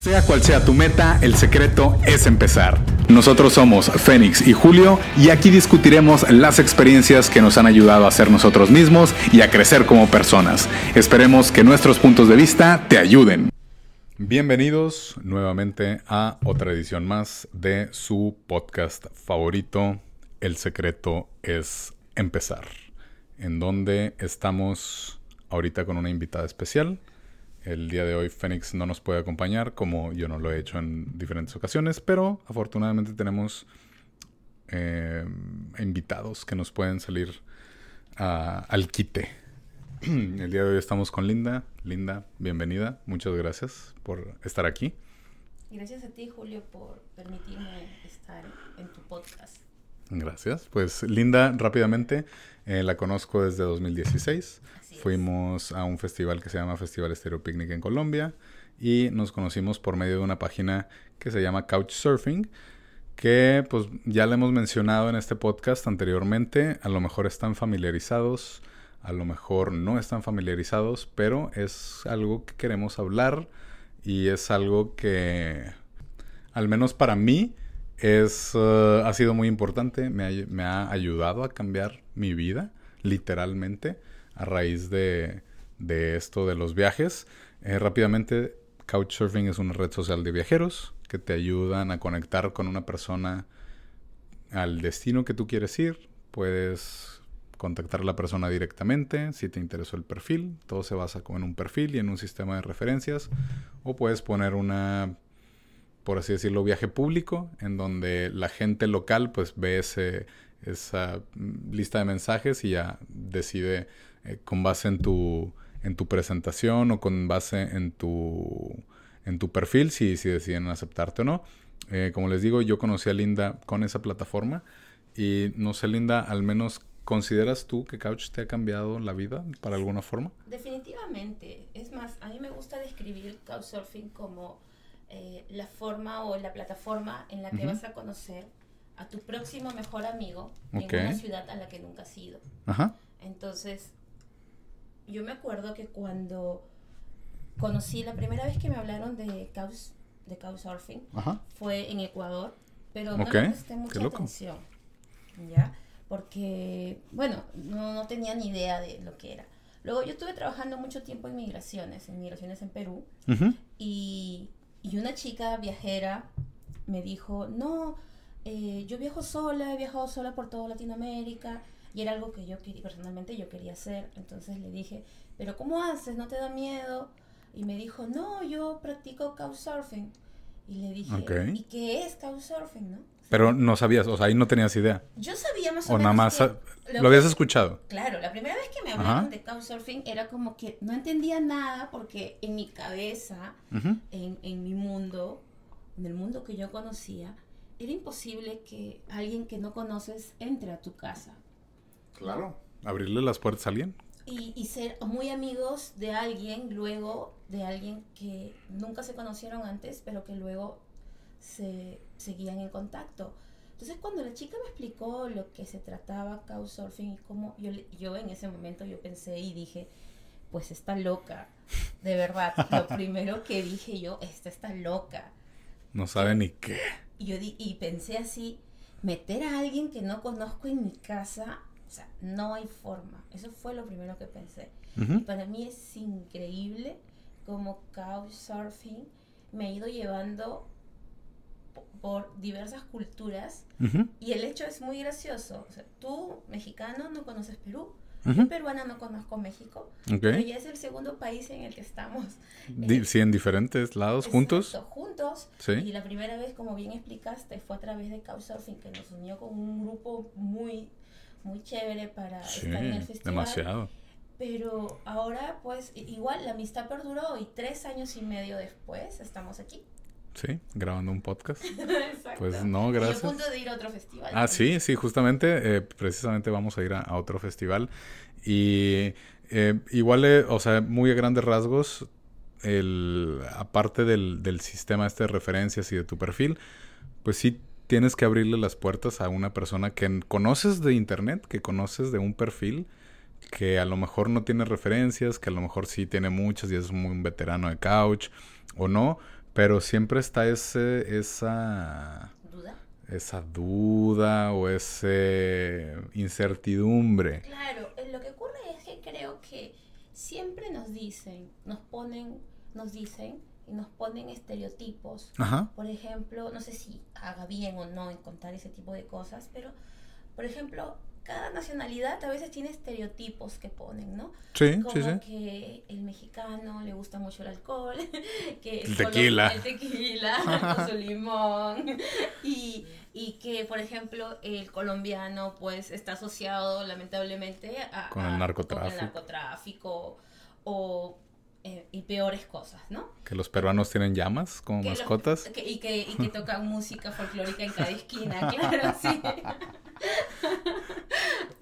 Sea cual sea tu meta, el secreto es empezar. Nosotros somos Fénix y Julio y aquí discutiremos las experiencias que nos han ayudado a ser nosotros mismos y a crecer como personas. Esperemos que nuestros puntos de vista te ayuden. Bienvenidos nuevamente a otra edición más de su podcast favorito, El secreto es empezar, en donde estamos ahorita con una invitada especial. El día de hoy Fénix no nos puede acompañar, como yo no lo he hecho en diferentes ocasiones, pero afortunadamente tenemos eh, invitados que nos pueden salir al quite. El día de hoy estamos con Linda. Linda, bienvenida. Muchas gracias por estar aquí. Gracias a ti, Julio, por permitirme estar en tu podcast. Gracias. Pues Linda, rápidamente, eh, la conozco desde 2016. Fuimos a un festival que se llama Festival Estéreo Picnic en Colombia y nos conocimos por medio de una página que se llama Couchsurfing, que pues ya le hemos mencionado en este podcast anteriormente, a lo mejor están familiarizados, a lo mejor no están familiarizados, pero es algo que queremos hablar y es algo que, al menos para mí, es, uh, ha sido muy importante, me ha, me ha ayudado a cambiar mi vida, literalmente a raíz de, esto de los viajes. Eh, rápidamente, Couchsurfing es una red social de viajeros que te ayudan a conectar con una persona al destino que tú quieres ir. Puedes contactar a la persona directamente si te interesó el perfil. Todo se basa en un perfil y en un sistema de referencias. O puedes poner una, por así decirlo, viaje público en donde la gente local pues ve ese, esa lista de mensajes y ya decide eh, con base en tu, en tu presentación o con base en tu, en tu perfil, si, si deciden aceptarte o no. Eh, como les digo, yo conocí a Linda con esa plataforma y no sé, Linda, al menos ¿Consideras tú que Couch te ha cambiado la vida para alguna forma? Definitivamente. Es más, a mí me gusta describir Couchsurfing como eh, la forma o la plataforma en la que vas a conocer a tu próximo mejor amigo en una ciudad a la que nunca has ido. Ajá. Entonces, yo me acuerdo que cuando conocí, la primera vez que me hablaron de couch, de couchsurfing fue en Ecuador, pero no le presté mucha atención, ¿ya? Porque, bueno, no, tenía ni idea de lo que era. Luego yo estuve trabajando mucho tiempo en migraciones, en migraciones en Perú, y, y, una chica viajera me dijo, no, eh, yo viajo sola, he viajado sola por toda Latinoamérica, y era algo que yo quería, personalmente yo quería hacer. Entonces le dije, pero ¿cómo haces? ¿No te da miedo? Y me dijo, no, yo practico couchsurfing. Y le dije, ¿y qué es couchsurfing, no? Pero no sabías, o sea, ahí no tenías idea. Yo sabía más o, o nada más lo, habías escuchado. Claro, la primera vez que me hablaron de couchsurfing era como que no entendía nada porque en mi cabeza, en, en mi mundo, en el mundo que yo conocía, era imposible que alguien que no conoces entre a tu casa. Claro, abrirle las puertas a alguien. Y, ser muy amigos de alguien, luego de alguien que nunca se conocieron antes, pero que luego se seguían en contacto. Entonces cuando la chica me explicó lo que se trataba Couchsurfing y cómo yo, yo en ese momento yo pensé y dije, pues está loca, de verdad. lo primero que dije yo, esta está loca. No sabe ni qué. Y, yo y pensé así, meter a alguien que no conozco en mi casa o sea, no hay forma. Eso fue lo primero que pensé. Y para mí es increíble como Couchsurfing me ha ido llevando por diversas culturas y el hecho es muy gracioso. O sea, tú, mexicano, no conoces Perú. Yo, peruana, no conozco México. Pero ya es el segundo país en el que estamos. sí, en diferentes lados, juntos. Juntos. Sí. Y la primera vez, como bien explicaste, fue a través de Couchsurfing que nos unió con un grupo muy muy chévere para estar en el festival. Demasiado. Pero ahora, pues, igual la amistad perduró y tres años y medio después estamos aquí. Sí, grabando un podcast. Pues no, gracias. Y a punto de ir a otro festival. Ah, sí, sí, justamente, eh, precisamente vamos a ir a, otro festival. Y eh, igual, eh, o sea, muy a grandes rasgos, el, aparte del, del sistema este de referencias y de tu perfil, pues sí tienes que abrirle las puertas a una persona que conoces de internet, que conoces de un perfil, que a lo mejor no tiene referencias, que a lo mejor sí tiene muchas y es muy un veterano de couch o no, Pero siempre está ese, esa... ¿Duda? Esa duda o esa incertidumbre. Claro, eh, lo que ocurre es que creo que siempre nos dicen, nos ponen, nos dicen y nos ponen estereotipos. Por ejemplo, no sé si haga bien o no en contar ese tipo de cosas, pero, por ejemplo, cada nacionalidad a veces tiene estereotipos que ponen, ¿no? Sí, Como sí, sí. que el mexicano le gusta mucho el alcohol, que el tequila, el tequila con su limón, y, y, que, por ejemplo, el colombiano pues está asociado lamentablemente a, con el narcotráfico, con el narcotráfico o eh, y peores cosas, ¿no? Que los peruanos tienen llamas como mascotas. y, que, y que tocan música folclórica en cada esquina, claro, sí.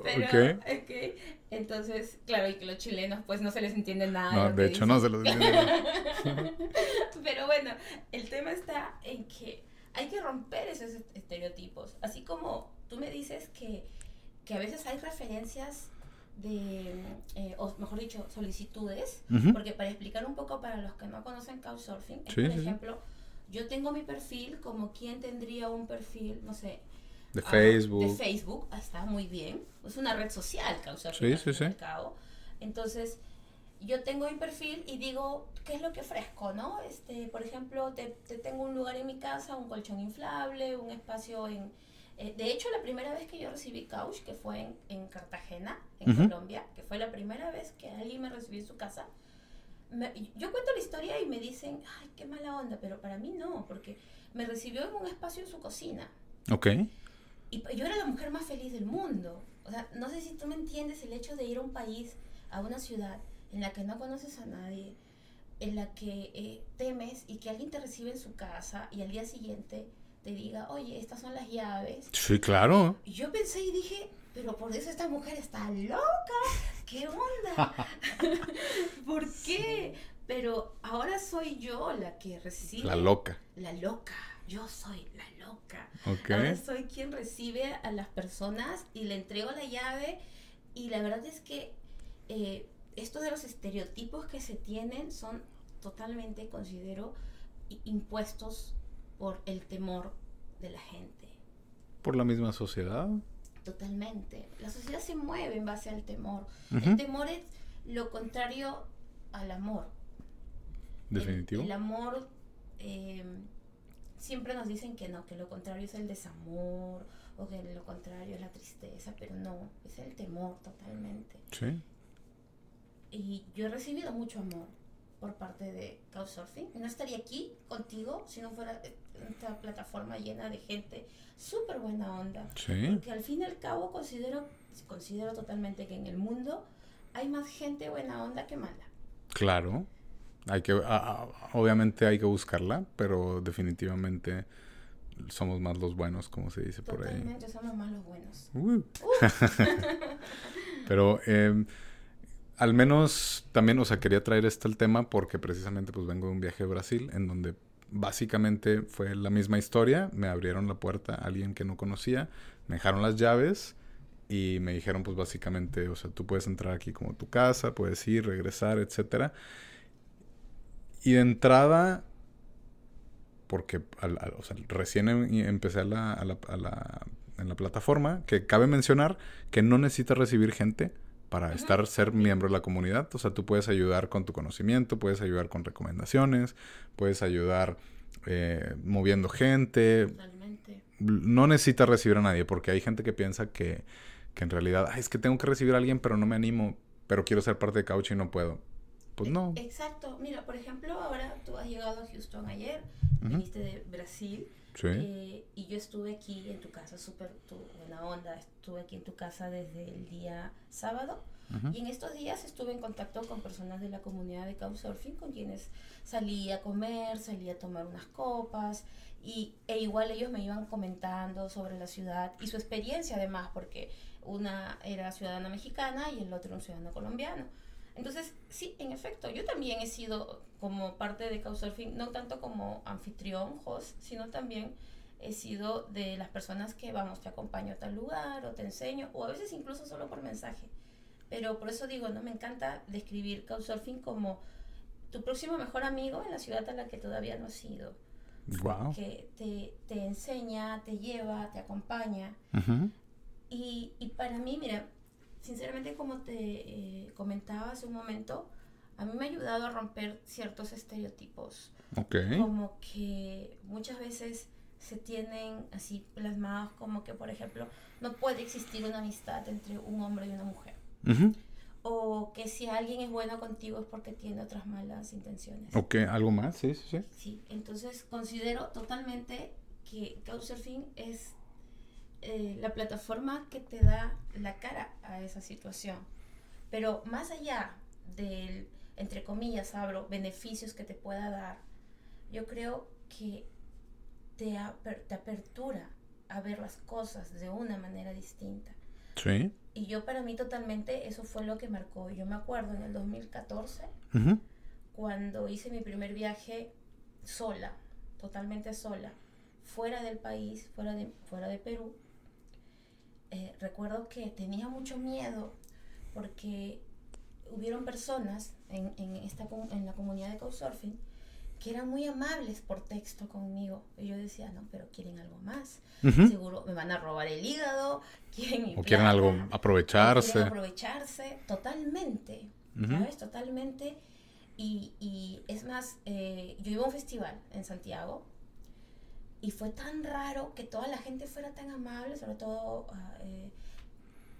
Pero, okay. Entonces, claro, y que los chilenos pues no se les entiende nada. No, de, hecho no se les entiende Pero bueno, el tema está en que hay que romper esos estereotipos. Así como tú me dices que, que a veces hay referencias de, eh, o mejor dicho, solicitudes, porque para explicar un poco para los que no conocen Couchsurfing, por ejemplo, yo tengo mi perfil como quien tendría un perfil, no sé, de ah, Facebook. de Facebook, ah, está muy bien, es una red social Couchsurfing. Sí, sí, sí. Entonces, yo tengo mi perfil y digo, ¿qué es lo que ofrezco, no? Este, por ejemplo, te, te tengo un lugar en mi casa, un colchón inflable, un espacio en eh, de hecho, la primera vez que yo recibí couch, que fue en, en Cartagena, en Colombia, que fue la primera vez que alguien me recibió en su casa, yo cuento la historia y me dicen, ay, qué mala onda, pero para mí no, porque me recibió en un espacio en su cocina. Ok. Y yo era la mujer más feliz del mundo. O sea, no sé si tú me entiendes el hecho de ir a un país, a una ciudad en la que no conoces a nadie, en la que eh, temes y que alguien te recibe en su casa y al día siguiente te diga, oye, estas son las llaves. Sí, claro. Y yo pensé y dije, pero por eso esta mujer está loca. ¿Qué onda? ¿Por qué? Pero ahora soy yo la que recibe. La loca. La loca. Yo soy la loca. Ahora soy quien recibe a las personas y le entrego la llave. Y la verdad es que eh, esto de los estereotipos que se tienen son totalmente, considero, impuestos por el temor de la gente. ¿Por la misma sociedad? Totalmente. La sociedad se mueve en base al temor. El temor es lo contrario al amor. Definitivo. El, amor em, siempre nos dicen que no, que lo contrario es el desamor o que lo contrario es la tristeza, pero no, es el temor totalmente. Sí. Y yo he recibido mucho amor por parte de Couchsurfing. No estaría aquí contigo si no fuera esta plataforma llena de gente súper buena onda. Porque al fin y al cabo considero, considero totalmente que en el mundo hay más gente buena onda que mala. Claro. Hay que, obviamente hay que buscarla, pero definitivamente somos más los buenos, como se dice por ahí. Totalmente somos más los buenos. Uh. pero eh, al menos también, o sea, quería traer este el tema porque precisamente pues vengo de un viaje a Brasil en donde básicamente fue la misma historia, me abrieron la puerta a alguien que no conocía, me dejaron las llaves y me dijeron pues básicamente, o sea, tú puedes entrar aquí como tu casa, puedes ir, regresar, etcétera. Y de entrada, porque o sea, recién em, empecé a la, la, en la plataforma, que cabe mencionar que no necesita recibir gente, para estar, ser miembro de la comunidad. O sea, tú puedes ayudar con tu conocimiento, puedes ayudar con recomendaciones, puedes ayudar eh, moviendo gente. Totalmente. No necesitas recibir a nadie, porque hay gente que piensa que, que en realidad, es que tengo que recibir a alguien, pero no me animo, pero quiero ser parte de Couch y no puedo. Pues no. Exacto. Mira, por ejemplo, ahora tú has llegado a Houston ayer, viniste de Brasil. Sí. Eh, y yo estuve aquí en tu casa, súper buena onda. Estuve aquí en tu casa desde el día sábado. Y en estos días estuve en contacto con personas de la comunidad de Couchsurfing con quienes salí a comer, salí a tomar unas copas. Y, e igual ellos me iban comentando sobre la ciudad y su experiencia además, porque una era ciudadana mexicana y el otro un ciudadano colombiano. Entonces, sí, en efecto, yo también he sido como parte de Couchsurfing, no tanto como anfitrión, host, sino también he sido de las personas que, vamos, te acompaño a tal lugar o te enseño, o a veces incluso solo por mensaje. Pero por eso digo, no me encanta describir Couchsurfing como tu próximo mejor amigo en la ciudad a la que todavía no has ido. Wow. Que te, te enseña, te lleva, te acompaña. y, y, para mí, mira, sinceramente como te eh, comentaba hace un momento, a mí me ha ayudado a romper ciertos estereotipos. Okay. Como que muchas veces se tienen así plasmados como que, por ejemplo, no puede existir una amistad entre un hombre y una mujer. O que si alguien es bueno contigo es porque tiene otras malas intenciones. Ok, algo más, sí, sí, sí. Sí, entonces considero totalmente que Couchsurfing es eh, la plataforma que te da la cara a esa situación. Pero más allá del, entre comillas, abro, beneficios que te pueda dar, yo creo que te, te apertura a ver las cosas de una manera distinta. Sí. Y yo para mí totalmente eso fue lo que marcó. Yo me acuerdo en el 2014, cuando hice mi primer viaje sola, totalmente sola, fuera del país, fuera de, fuera de Perú. Eh, recuerdo que tenía mucho miedo porque hubieron personas en, en, esta, en la comunidad de Couchsurfing que eran muy amables por texto conmigo. Y yo decía, no, pero quieren algo más. Seguro me van a robar el hígado, quieren O quieren algo, aprovecharse. Quieren aprovecharse, totalmente, ¿sabes? Totalmente. Y, y es más, eh, yo iba a un festival en Santiago y fue tan raro que toda la gente fuera tan amable, sobre todo, ah, eh,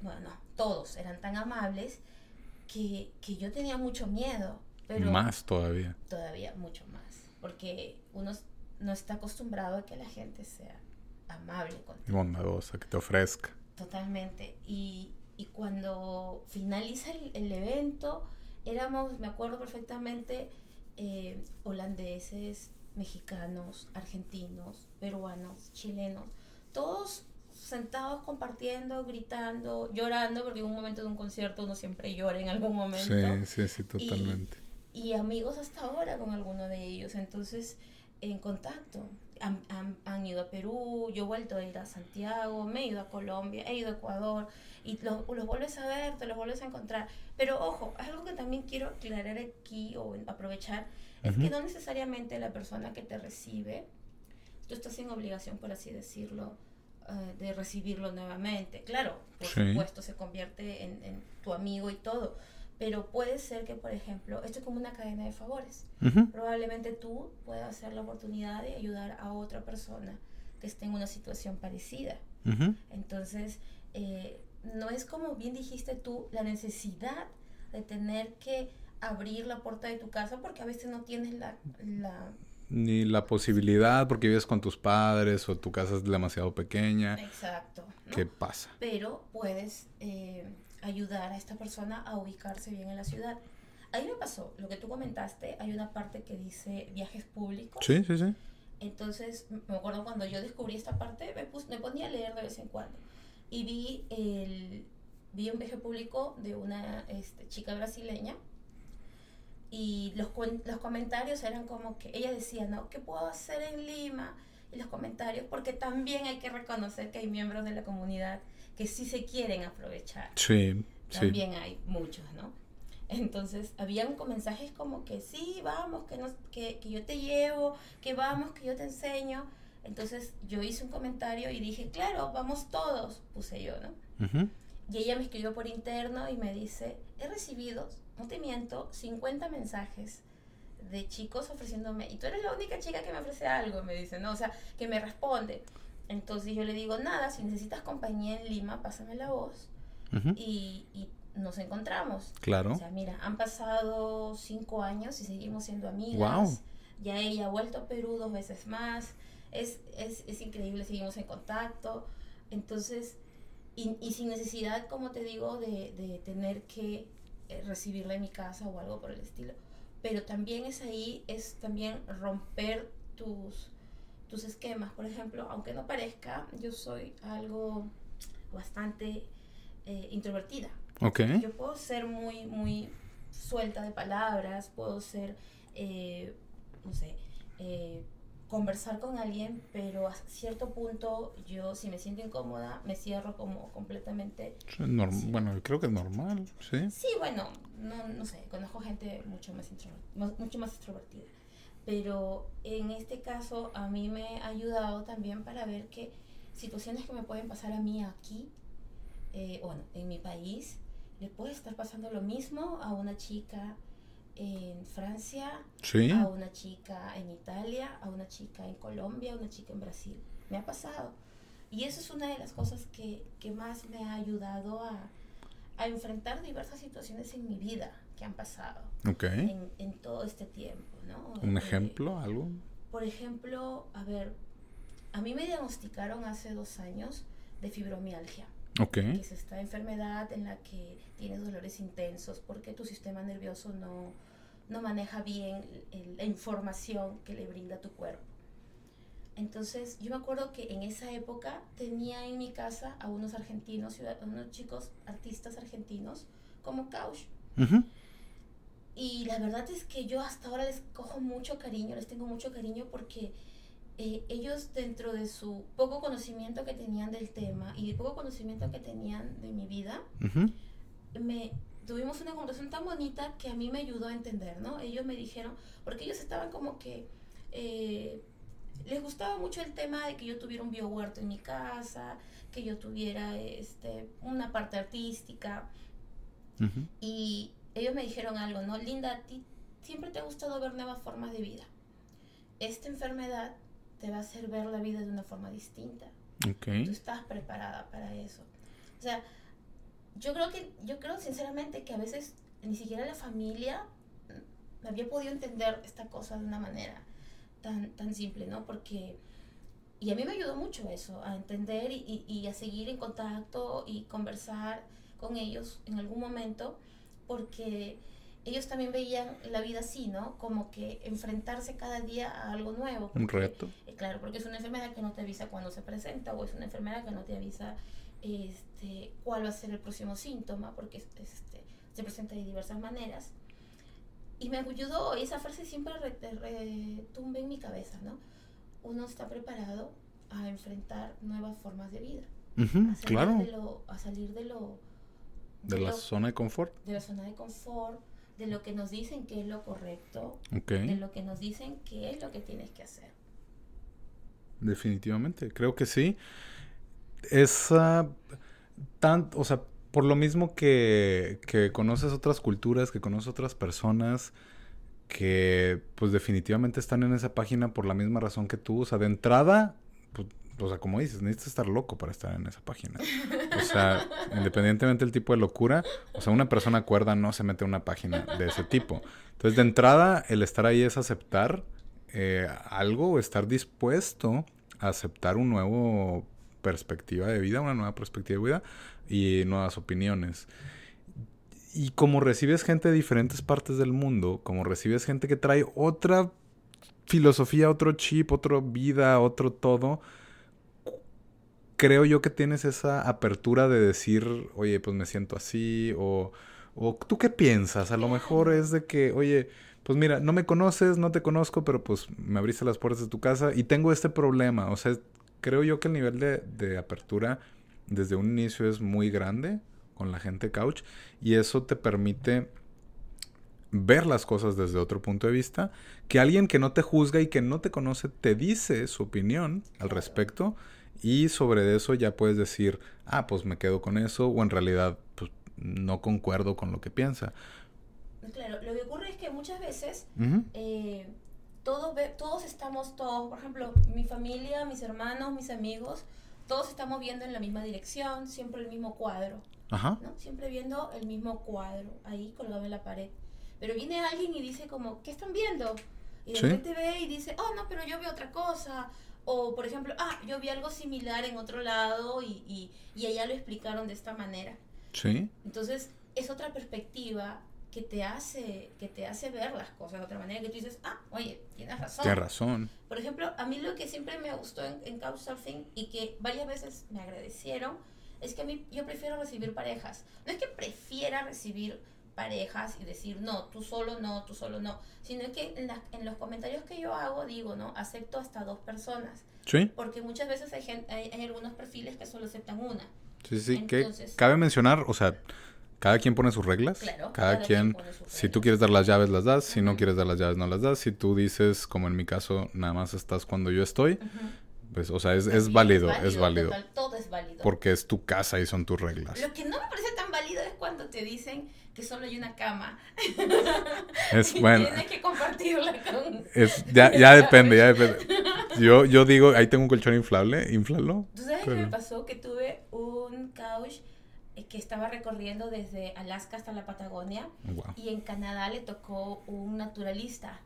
bueno, todos eran tan amables que, que yo tenía mucho miedo. Pero más todavía. Todavía mucho más porque uno no está acostumbrado a que la gente sea amable contigo. Bondadosa, que te ofrezca. Totalmente. Y, y cuando finaliza el, evento, éramos, me acuerdo perfectamente, eh, holandeses, mexicanos, argentinos, peruanos, chilenos, todos sentados compartiendo, gritando, llorando, porque en un momento de un concierto uno siempre llora en algún momento. Sí, sí, sí, totalmente y amigos hasta ahora con alguno de ellos. Entonces, en contacto. Han, han, ido a Perú, yo he vuelto a ir a Santiago, me he ido a Colombia, he ido a Ecuador y los, los vuelves a ver, te los vuelves a encontrar. Pero ojo, algo que también quiero aclarar aquí o aprovechar es que no necesariamente la persona que te recibe, tú estás en obligación, por así decirlo, eh, de recibirlo nuevamente. Claro, por supuesto, se convierte en, en tu amigo y todo pero puede ser que, por ejemplo, esto es como una cadena de favores. Probablemente tú puedas hacer la oportunidad de ayudar a otra persona que esté en una situación parecida. Entonces, eh, no es como bien dijiste tú, la necesidad de tener que abrir la puerta de tu casa porque a veces no tienes la... Ni la posibilidad porque vives con tus padres o tu casa es demasiado pequeña. Exacto. ¿Qué pasa? Pero puedes... Eh, ayudar a esta persona a ubicarse bien en la ciudad. Ahí me pasó, lo que tú comentaste, hay una parte que dice viajes públicos. Sí, sí, sí. Entonces, me acuerdo cuando yo descubrí esta parte, me, me ponía a leer de vez en cuando. Y vi, el, vi un viaje público de una este, chica brasileña. Y los, los comentarios eran como que ella decía, ¿no? ¿Qué puedo hacer en Lima? Y los comentarios, porque también hay que reconocer que hay miembros de la comunidad que sí se quieren aprovechar. Sí, También hay muchos, ¿no? Entonces, había mensajes como que sí, vamos, que, nos, que, que yo te llevo, que vamos, que yo te enseño. Entonces, yo hice un comentario y dije, claro, vamos todos, puse yo, ¿no? Y ella me escribió por interno y me dice, he recibido, no te miento, 50 mensajes de chicos ofreciéndome, y tú eres la única chica que me ofrece algo, me dice, ¿no? O sea, que me responde. Entonces yo le digo, nada, si necesitas compañía en Lima, pásame la voz y, y, nos encontramos. Claro. O sea, mira, han pasado cinco años y seguimos siendo amigas. Ya ella ha vuelto a Perú dos veces más. Es, es, es increíble, seguimos en contacto. Entonces, y, y, sin necesidad, como te digo, de, de tener que recibirla en mi casa o algo por el estilo. Pero también es ahí, es también romper tus tus esquemas. Por ejemplo, aunque no parezca, yo soy algo bastante eh, introvertida. Okay. Yo puedo ser muy, muy suelta de palabras, puedo ser, eh, no sé, eh, conversar con alguien, pero a cierto punto yo, si me siento incómoda, me cierro como completamente. Bueno, creo que es normal, ¿sí? Sí, bueno, no, no sé, conozco gente mucho más, mucho más extrovertida. Pero en este caso a mí me ha ayudado también para ver que situaciones que me pueden pasar a mí aquí, eh, bueno, en mi país, le puede estar pasando lo mismo a una chica en Francia, a una chica en Italia, a una chica en Colombia, a una chica en Brasil. Me ha pasado. Y eso es una de las cosas que, que más me ha ayudado a, a, enfrentar diversas situaciones en mi vida que han pasado en, en, todo este tiempo. ¿no? ¿Un eh, ejemplo? ¿Algo? Por ejemplo, a ver, a mí me diagnosticaron hace dos años de fibromialgia. Okay. Que es esta enfermedad en la que tienes dolores intensos porque tu sistema nervioso no, no maneja bien la información que le brinda tu cuerpo. Entonces, yo me acuerdo que en esa época tenía en mi casa a unos argentinos, unos chicos artistas argentinos como Couch. Y la verdad es que yo hasta ahora les cojo mucho cariño, les tengo mucho cariño porque eh, ellos dentro de su poco conocimiento que tenían del tema y el poco conocimiento que tenían de mi vida, me tuvimos una conversación tan bonita que a mí me ayudó a entender, ¿no? Ellos me dijeron, porque ellos estaban como que... Eh, les gustaba mucho el tema de que yo tuviera un biohuerto en mi casa, que yo tuviera este, una parte artística. Y ellos me dijeron algo, ¿no? Linda, a ti siempre te ha gustado ver nuevas formas de vida. Esta enfermedad te va a hacer ver la vida de una forma distinta. Okay. Tú estás preparada para eso. O sea, yo creo que, yo creo sinceramente que a veces ni siquiera la familia había podido entender esta cosa de una manera tan, tan simple, ¿no? Porque, y a mí me ayudó mucho eso, a entender y, y, a seguir en contacto y conversar con ellos en algún momento, porque ellos también veían la vida así, ¿no? Como que enfrentarse cada día a algo nuevo. Un reto. Eh, claro, porque es una enfermedad que no te avisa cuando se presenta o es una enfermedad que no te avisa este, cuál va a ser el próximo síntoma, porque este, se presenta de diversas maneras. Y me ayudó, esa frase siempre retumbe en mi cabeza, ¿no? Uno está preparado a enfrentar nuevas formas de vida. a salir claro. De lo, a salir de lo... De, la zona de confort. De la zona de confort, de lo que nos dicen que es lo correcto, de lo que nos dicen que es lo que tienes que hacer. Definitivamente, creo que sí esa tan, o sea, por lo mismo que, que conoces otras culturas, que conoces otras personas, que pues definitivamente están en esa página por la misma razón que tú, o sea, de entrada, o sea, como dices, necesitas estar loco para estar en esa página. O sea, independientemente del tipo de locura, o sea, una persona cuerda no se mete en una página de ese tipo. Entonces, de entrada, el estar ahí es aceptar eh, algo estar dispuesto a aceptar un nuevo perspectiva de vida, una nueva perspectiva de vida y nuevas opiniones. Y como recibes gente de diferentes partes del mundo, como recibes gente que trae otra filosofía, otro chip, otra vida, otro todo, creo yo que tienes esa apertura de decir, oye, pues me siento así, o, o tú qué piensas, a lo mejor es de que, oye, pues mira, no me conoces, no te conozco, pero pues me abriste las puertas de tu casa y tengo este problema, o sea, creo yo que el nivel de, apertura desde un inicio es muy grande con la gente couch y eso te permite ver las cosas desde otro punto de vista, que alguien que no te juzga y que no te conoce te dice su opinión al respecto y sobre eso ya puedes decir, ah, pues me quedo con eso o en realidad pues, no concuerdo con lo que piensa. Claro, lo que ocurre es que muchas veces todos, todos estamos, todos, por ejemplo, mi familia, mis hermanos, mis amigos, todos estamos viendo en la misma dirección, siempre el mismo cuadro. Ajá. ¿no? Siempre viendo el mismo cuadro ahí colgado en la pared. Pero viene alguien y dice como, ¿qué están viendo? Y de repente ve y dice, oh, no, pero yo veo otra cosa. O, por ejemplo, ah, yo vi algo similar en otro lado y, y, y allá lo explicaron de esta manera. Sí. Entonces, es otra perspectiva que te hace que te hace ver las cosas de otra manera que tú dices ah oye tienes razón tienes razón por ejemplo a mí lo que siempre me gustó en, en Couchsurfing y que varias veces me agradecieron es que a mí yo prefiero recibir parejas no es que prefiera recibir parejas y decir, no, tú solo no, tú solo no, sino que en, en los comentarios que yo hago digo, ¿no? Acepto hasta dos personas. Sí. Porque muchas veces hay, gente, hay, algunos perfiles que solo aceptan una. Sí, sí, que cabe mencionar, o sea, cada quien pone sus reglas. Claro, cada, quien, si tú quieres dar las llaves, las das. Si no quieres dar las llaves, no las das. Si tú dices, como en mi caso, nada más estás cuando yo estoy, pues, o sea, es, es, válido, es válido. todo es válido. Porque es tu casa y son tus reglas. Lo que no me parece tan válido es cuando te dicen que solo hay una cama. Es bueno. Tienes que compartirla con. Es, ya, ya depende, ya depende. Yo, yo digo, ahí tengo un colchón inflable, inflalo. ¿Tú sabes qué me pasó? Que tuve un couch eh, que estaba recorriendo desde Alaska hasta la Patagonia y en Canadá le tocó un naturalista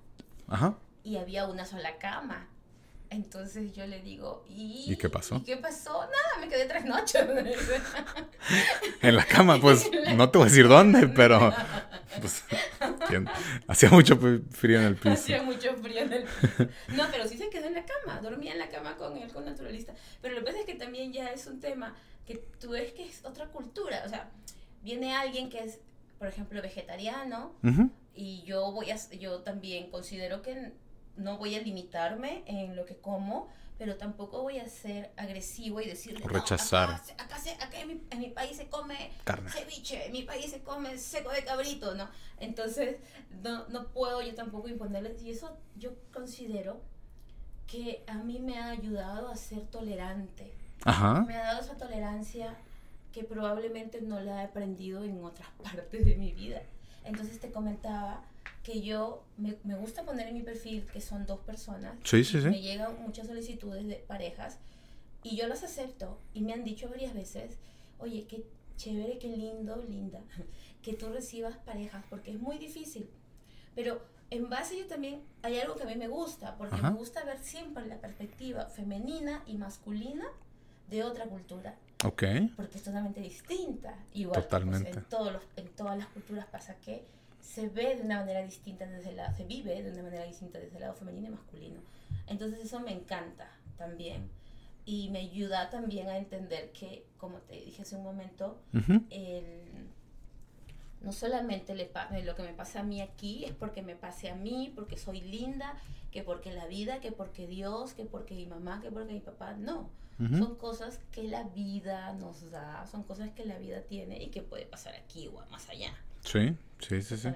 Ajá. y había una sola cama. Entonces yo le digo, ¿y, ¿Y qué pasó? ¿Y qué pasó? Nada, me quedé tres noches. en la cama, pues no te voy a decir dónde, pero pues, hacía mucho frío en el piso. Hacía mucho frío en el piso. No, pero sí se quedó en la cama, dormía en la cama con él, con naturalista. Pero lo que pasa es que también ya es un tema que tú ves que es otra cultura. O sea, viene alguien que es, por ejemplo, vegetariano y yo voy a, yo también considero que no voy a limitarme en lo que como, pero tampoco voy a ser agresivo y decirle, rechazar. acá, acá, en, mi, en, mi, país se come Carne. ceviche, en mi país se come seco de cabrito, ¿no? Entonces, no, no puedo yo tampoco imponerles, y eso yo considero que a mí me ha ayudado a ser tolerante. Ajá. Me ha dado esa tolerancia que probablemente no la he aprendido en otras partes de mi vida. Entonces te comentaba que yo me, me, gusta poner en mi perfil que son dos personas. Sí, sí, sí. Me llegan muchas solicitudes de parejas y yo las acepto y me han dicho varias veces, oye, qué chévere, qué lindo, linda, que tú recibas parejas porque es muy difícil. Pero en base yo también hay algo que a mí me gusta, porque me gusta ver siempre la perspectiva femenina y masculina de otra cultura. Ok. Porque es totalmente distinta. Igual, pues, Totalmente. en, todos los, en todas las culturas pasa que se ve de una manera distinta desde el lado, se vive de una manera distinta desde el lado femenino y masculino. Entonces eso me encanta también. Y me ayuda también a entender que, como te dije hace un momento, el, no solamente le lo que me pasa a mí aquí es porque me pase a mí, porque soy linda, que porque la vida, que porque Dios, que porque mi mamá, que porque mi papá. No, son cosas que la vida nos da, son cosas que la vida tiene y que puede pasar aquí o más allá. Sí, sí, sí, sí.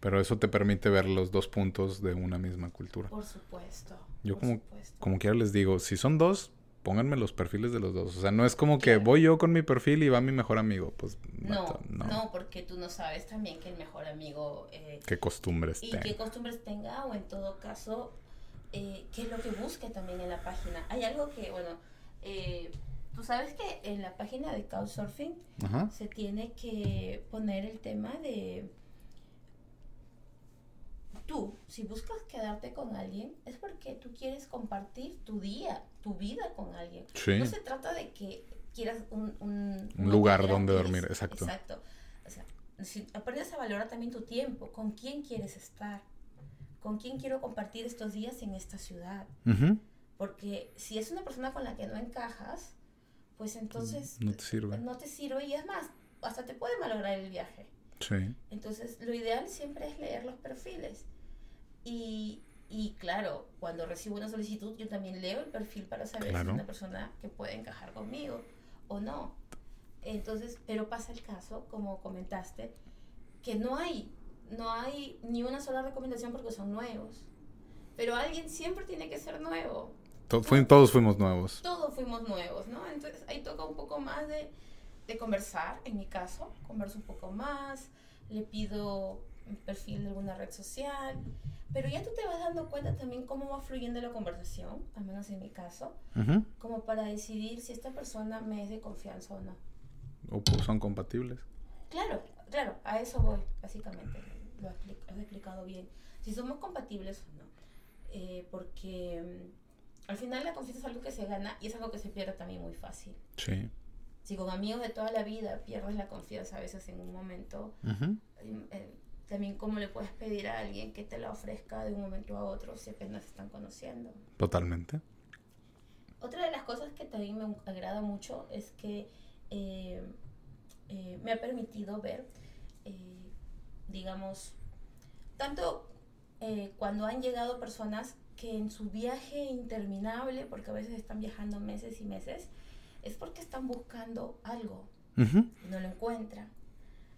Pero eso te permite ver los dos puntos de una misma cultura. Por supuesto. Yo como, como quiera les digo, si son dos, pónganme los perfiles de los dos. O sea, no es como que voy yo con mi perfil y va mi mejor amigo. Pues no, no, porque tú no sabes también que el mejor amigo... Eh, qué costumbres y qué costumbres tenga o en todo caso, eh, qué es lo que busque también en la página. Hay algo que, bueno, eh, tú sabes que en la página de Couchsurfing se tiene que poner el tema de tú, si buscas quedarte con alguien, es porque tú quieres compartir tu día, tu vida con alguien. No se trata de que quieras un, un, lugar donde dormir, exacto. Exacto. O sea, si aprendes a valorar también tu tiempo, con quién quieres estar, con quién quiero compartir estos días en esta ciudad. Porque si es una persona con la que no encajas, pues entonces no te sirve. No te sirve y es más, hasta te puede malograr el viaje. Sí. Entonces, lo ideal siempre es leer los perfiles. Y, y claro, cuando recibo una solicitud, yo también leo el perfil para saber si es una persona que puede encajar conmigo o no. Entonces, pero pasa el caso, como comentaste, que no hay, no hay ni una sola recomendación porque son nuevos. Pero alguien siempre tiene que ser nuevo todos fuimos nuevos. Todos fuimos nuevos, ¿no? Entonces ahí toca un poco más de, de conversar, en mi caso, converso un poco más, le pido un perfil de alguna red social, pero ya tú te vas dando cuenta también cómo va fluyendo la conversación, al menos en mi caso, como para decidir si esta persona me es de confianza o no. O son compatibles. Claro, claro, a eso voy, básicamente, lo has explicado bien. Si somos compatibles o no, eh, porque al final la confianza es algo que se gana y es algo que se pierde también muy fácil. Sí. Si con amigos de toda la vida pierdes la confianza a veces en un momento, eh, también cómo le puedes pedir a alguien que te la ofrezca de un momento a otro si apenas se están conociendo. Totalmente. Otra de las cosas que también me agrada mucho es que eh, eh, me ha permitido ver digamos, tanto eh, cuando han llegado personas que en su viaje interminable, porque a veces están viajando meses y meses, es porque están buscando algo y no lo encuentran.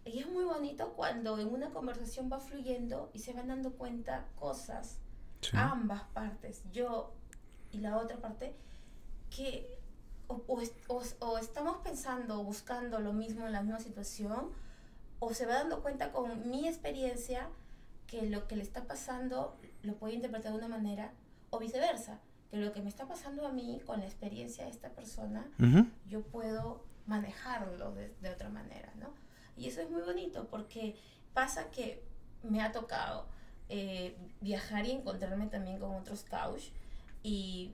Y es muy bonito cuando en una conversación va fluyendo y se van dando cuenta cosas, ambas partes, yo y la otra parte, que o, o, estamos pensando o buscando lo mismo en la misma situación, o se va dando cuenta con mi experiencia que lo que le está pasando lo puede interpretar de una manera, o viceversa, que lo que me está pasando a mí con la experiencia de esta persona, yo puedo manejarlo de, de, otra manera, ¿no? Y eso es muy bonito porque pasa que me ha tocado eh, viajar y encontrarme también con otros couch y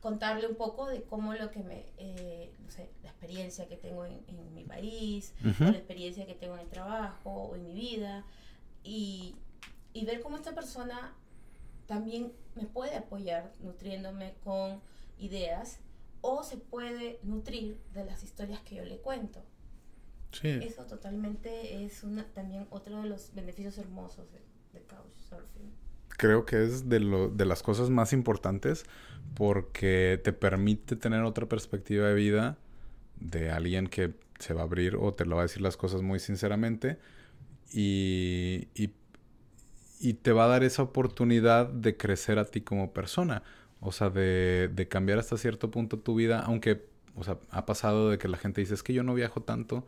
contarle un poco de cómo lo que me, eh, no sé, la experiencia que tengo en, mi país, o la experiencia que tengo en el trabajo o en mi vida, y, y ver cómo esta persona también me puede apoyar nutriéndome con ideas o se puede nutrir de las historias que yo le cuento. Sí. Eso totalmente es una, también otro de los beneficios hermosos de, de Couchsurfing. Creo que es de, lo, de las cosas más importantes porque te permite tener otra perspectiva de vida de alguien que se va a abrir o te lo va a decir las cosas muy sinceramente y, y, y te va a dar esa oportunidad de crecer a ti como persona. O sea, de, de cambiar hasta cierto punto tu vida, aunque, o sea, ha pasado de que la gente dice, es que yo no viajo tanto,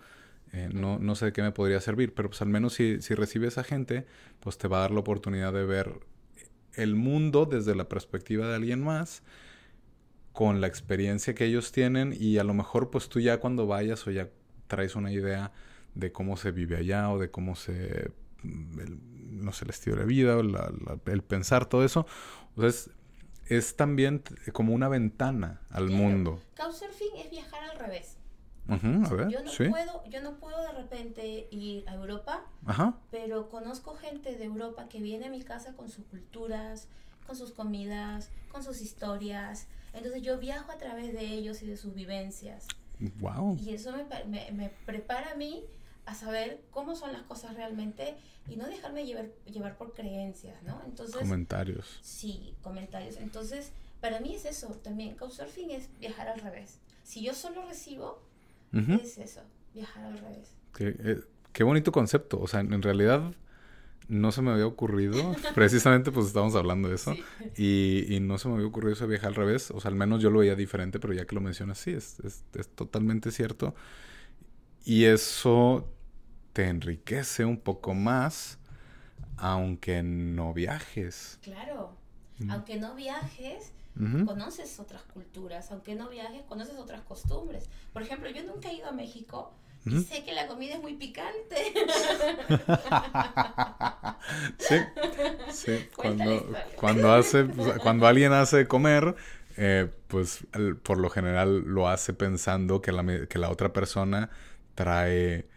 eh, no, no sé de qué me podría servir, pero pues al menos si, si recibes a gente, pues te va a dar la oportunidad de ver el mundo desde la perspectiva de alguien más, con la experiencia que ellos tienen y a lo mejor pues tú ya cuando vayas o ya traes una idea de cómo se vive allá o de cómo se, no sé, el estilo de vida o el pensar, todo eso. Entonces, es también como una ventana al mundo. Couchsurfing es viajar al revés. yo, no puedo, yo no puedo de repente ir a Europa, pero conozco gente de Europa que viene a mi casa con sus culturas, con sus comidas, con sus historias. Entonces yo viajo a través de ellos y de sus vivencias. Wow. Y eso me, me prepara a mí a saber cómo son las cosas realmente y no dejarme llevar, llevar por creencias, ¿no? Entonces... Comentarios. Sí, comentarios. Entonces, para mí es eso también. Couchsurfing es viajar al revés. Si yo solo recibo, es eso, viajar al revés. Qué, eh, qué bonito concepto. O sea, en realidad no se me había ocurrido. Precisamente, pues estábamos hablando de eso. Y, y, no se me había ocurrido ese viaje al revés. O sea, al menos yo lo veía diferente, pero ya que lo mencionas, sí, es, es, es totalmente cierto. Y eso te enriquece un poco más, aunque no viajes. Claro, aunque no viajes, conoces otras culturas, aunque no viajes, conoces otras costumbres. Por ejemplo, yo nunca he ido a México y sé que la comida es muy picante. sí, sí. Cuando, cuando, hace, cuando alguien hace comer, eh, pues por lo general lo hace pensando que la, que la otra persona trae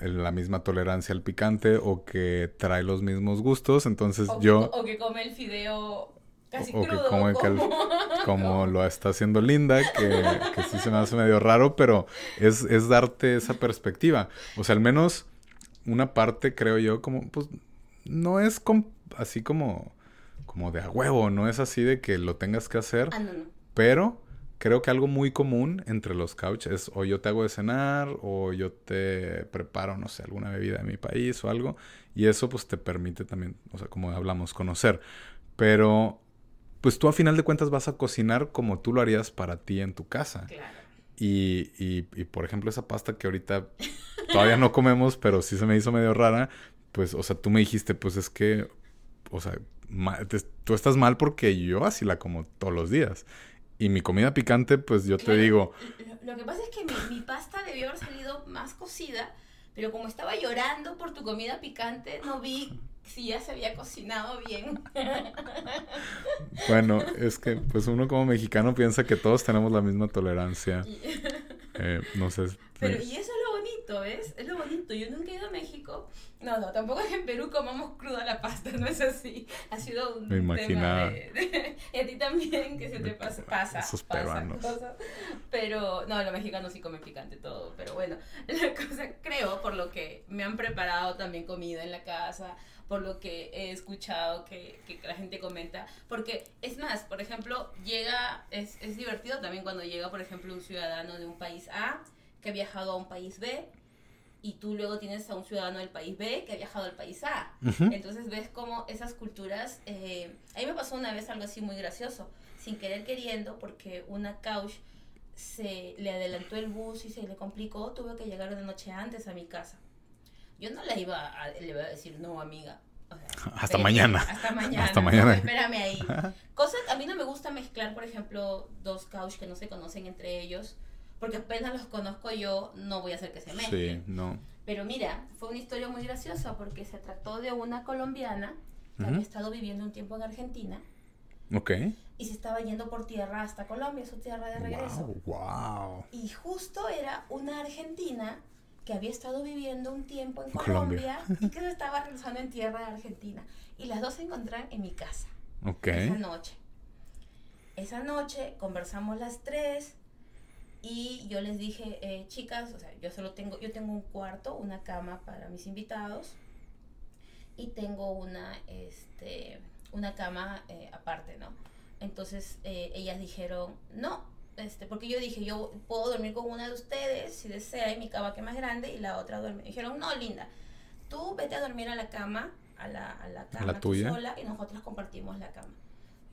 la misma tolerancia al picante o que trae los mismos gustos, entonces yo... o que come el fideo casi o crudo. Que como lo está haciendo Linda, que, que, sí se me hace medio raro, pero es, es darte esa perspectiva. O sea, al menos una parte creo yo como, pues, no es así como, como de a huevo, no es así de que lo tengas que hacer, ah, no, no. pero creo que algo muy común entre los couch es o yo te hago de cenar o yo te preparo, no sé, alguna bebida de mi país o algo. Y eso pues te permite también, o sea, como hablamos, conocer. Pero pues tú a final de cuentas vas a cocinar como tú lo harías para ti en tu casa. Claro. Y, y, y por ejemplo esa pasta que ahorita todavía no comemos, pero sí se me hizo medio rara, pues, o sea, tú me dijiste, pues es que, o sea, tú estás mal porque yo así la como todos los días. Y mi comida picante, pues yo te digo... Lo que pasa es que mi, pasta debió haber salido más cocida, pero como estaba llorando por tu comida picante, no vi si ya se había cocinado bien. Bueno, es que pues uno como mexicano piensa que todos tenemos la misma tolerancia. Eh, no sé. Pero y eso es lo bonito, ¿ves? Es lo bonito yo nunca he ido a México. No, no, tampoco es en Perú comamos cruda la pasta, no es así. Ha sido un Me imaginaba. y a ti también, que se te pasa, pasa, Esos pasa peruanos. cosas. Pero, no, los mexicanos sí comen picante todo, pero bueno, la cosa, creo, por lo que me han preparado también comida en la casa, por lo que he escuchado que, que la gente comenta, porque es más, por ejemplo, llega, es, es divertido también cuando llega, por ejemplo, un ciudadano de un país A que ha viajado a un país B y tú luego tienes a un ciudadano del país B que ha viajado al país A. Entonces ves cómo esas culturas... Eh, a mí me pasó una vez algo así muy gracioso, sin querer queriendo, porque una couch se le adelantó el bus y se le complicó, tuve que llegar una noche antes a mi casa. Yo no le iba a, le iba a decir, no, amiga. o sea, Hasta espérame, mañana. Hasta mañana. Hasta no, mañana. espérame ahí. Cosas, a mí no me gusta mezclar, por ejemplo, dos couch que no se conocen entre ellos, porque apenas los conozco yo, no voy a hacer que se mezclen. Sí, no. Pero mira, fue una historia muy graciosa porque se trató de una colombiana que Ujú. había estado viviendo un tiempo en Argentina Ok. y se estaba yendo por tierra hasta Colombia, su tierra de regreso. Wow, wow. Y justo era una argentina que había estado viviendo un tiempo en Colombia. Colombia, y que se estaba regresando en tierra de Argentina. Y las dos se encontraron en mi casa Ok. esa noche. Esa noche conversamos las tres y yo les dije, eh, chicas, o sea, yo solo tengo, yo tengo un cuarto, una cama para mis invitados y tengo una, este, una cama eh, aparte, ¿no? Entonces eh, ellas dijeron, no, este, porque yo dije, yo puedo dormir con una de ustedes si desea, y mi cama que es más grande y la otra duerme. Dijeron, no, linda, tú vete a dormir a la cama, a la, a la cama tuya? sola y nosotros compartimos la cama.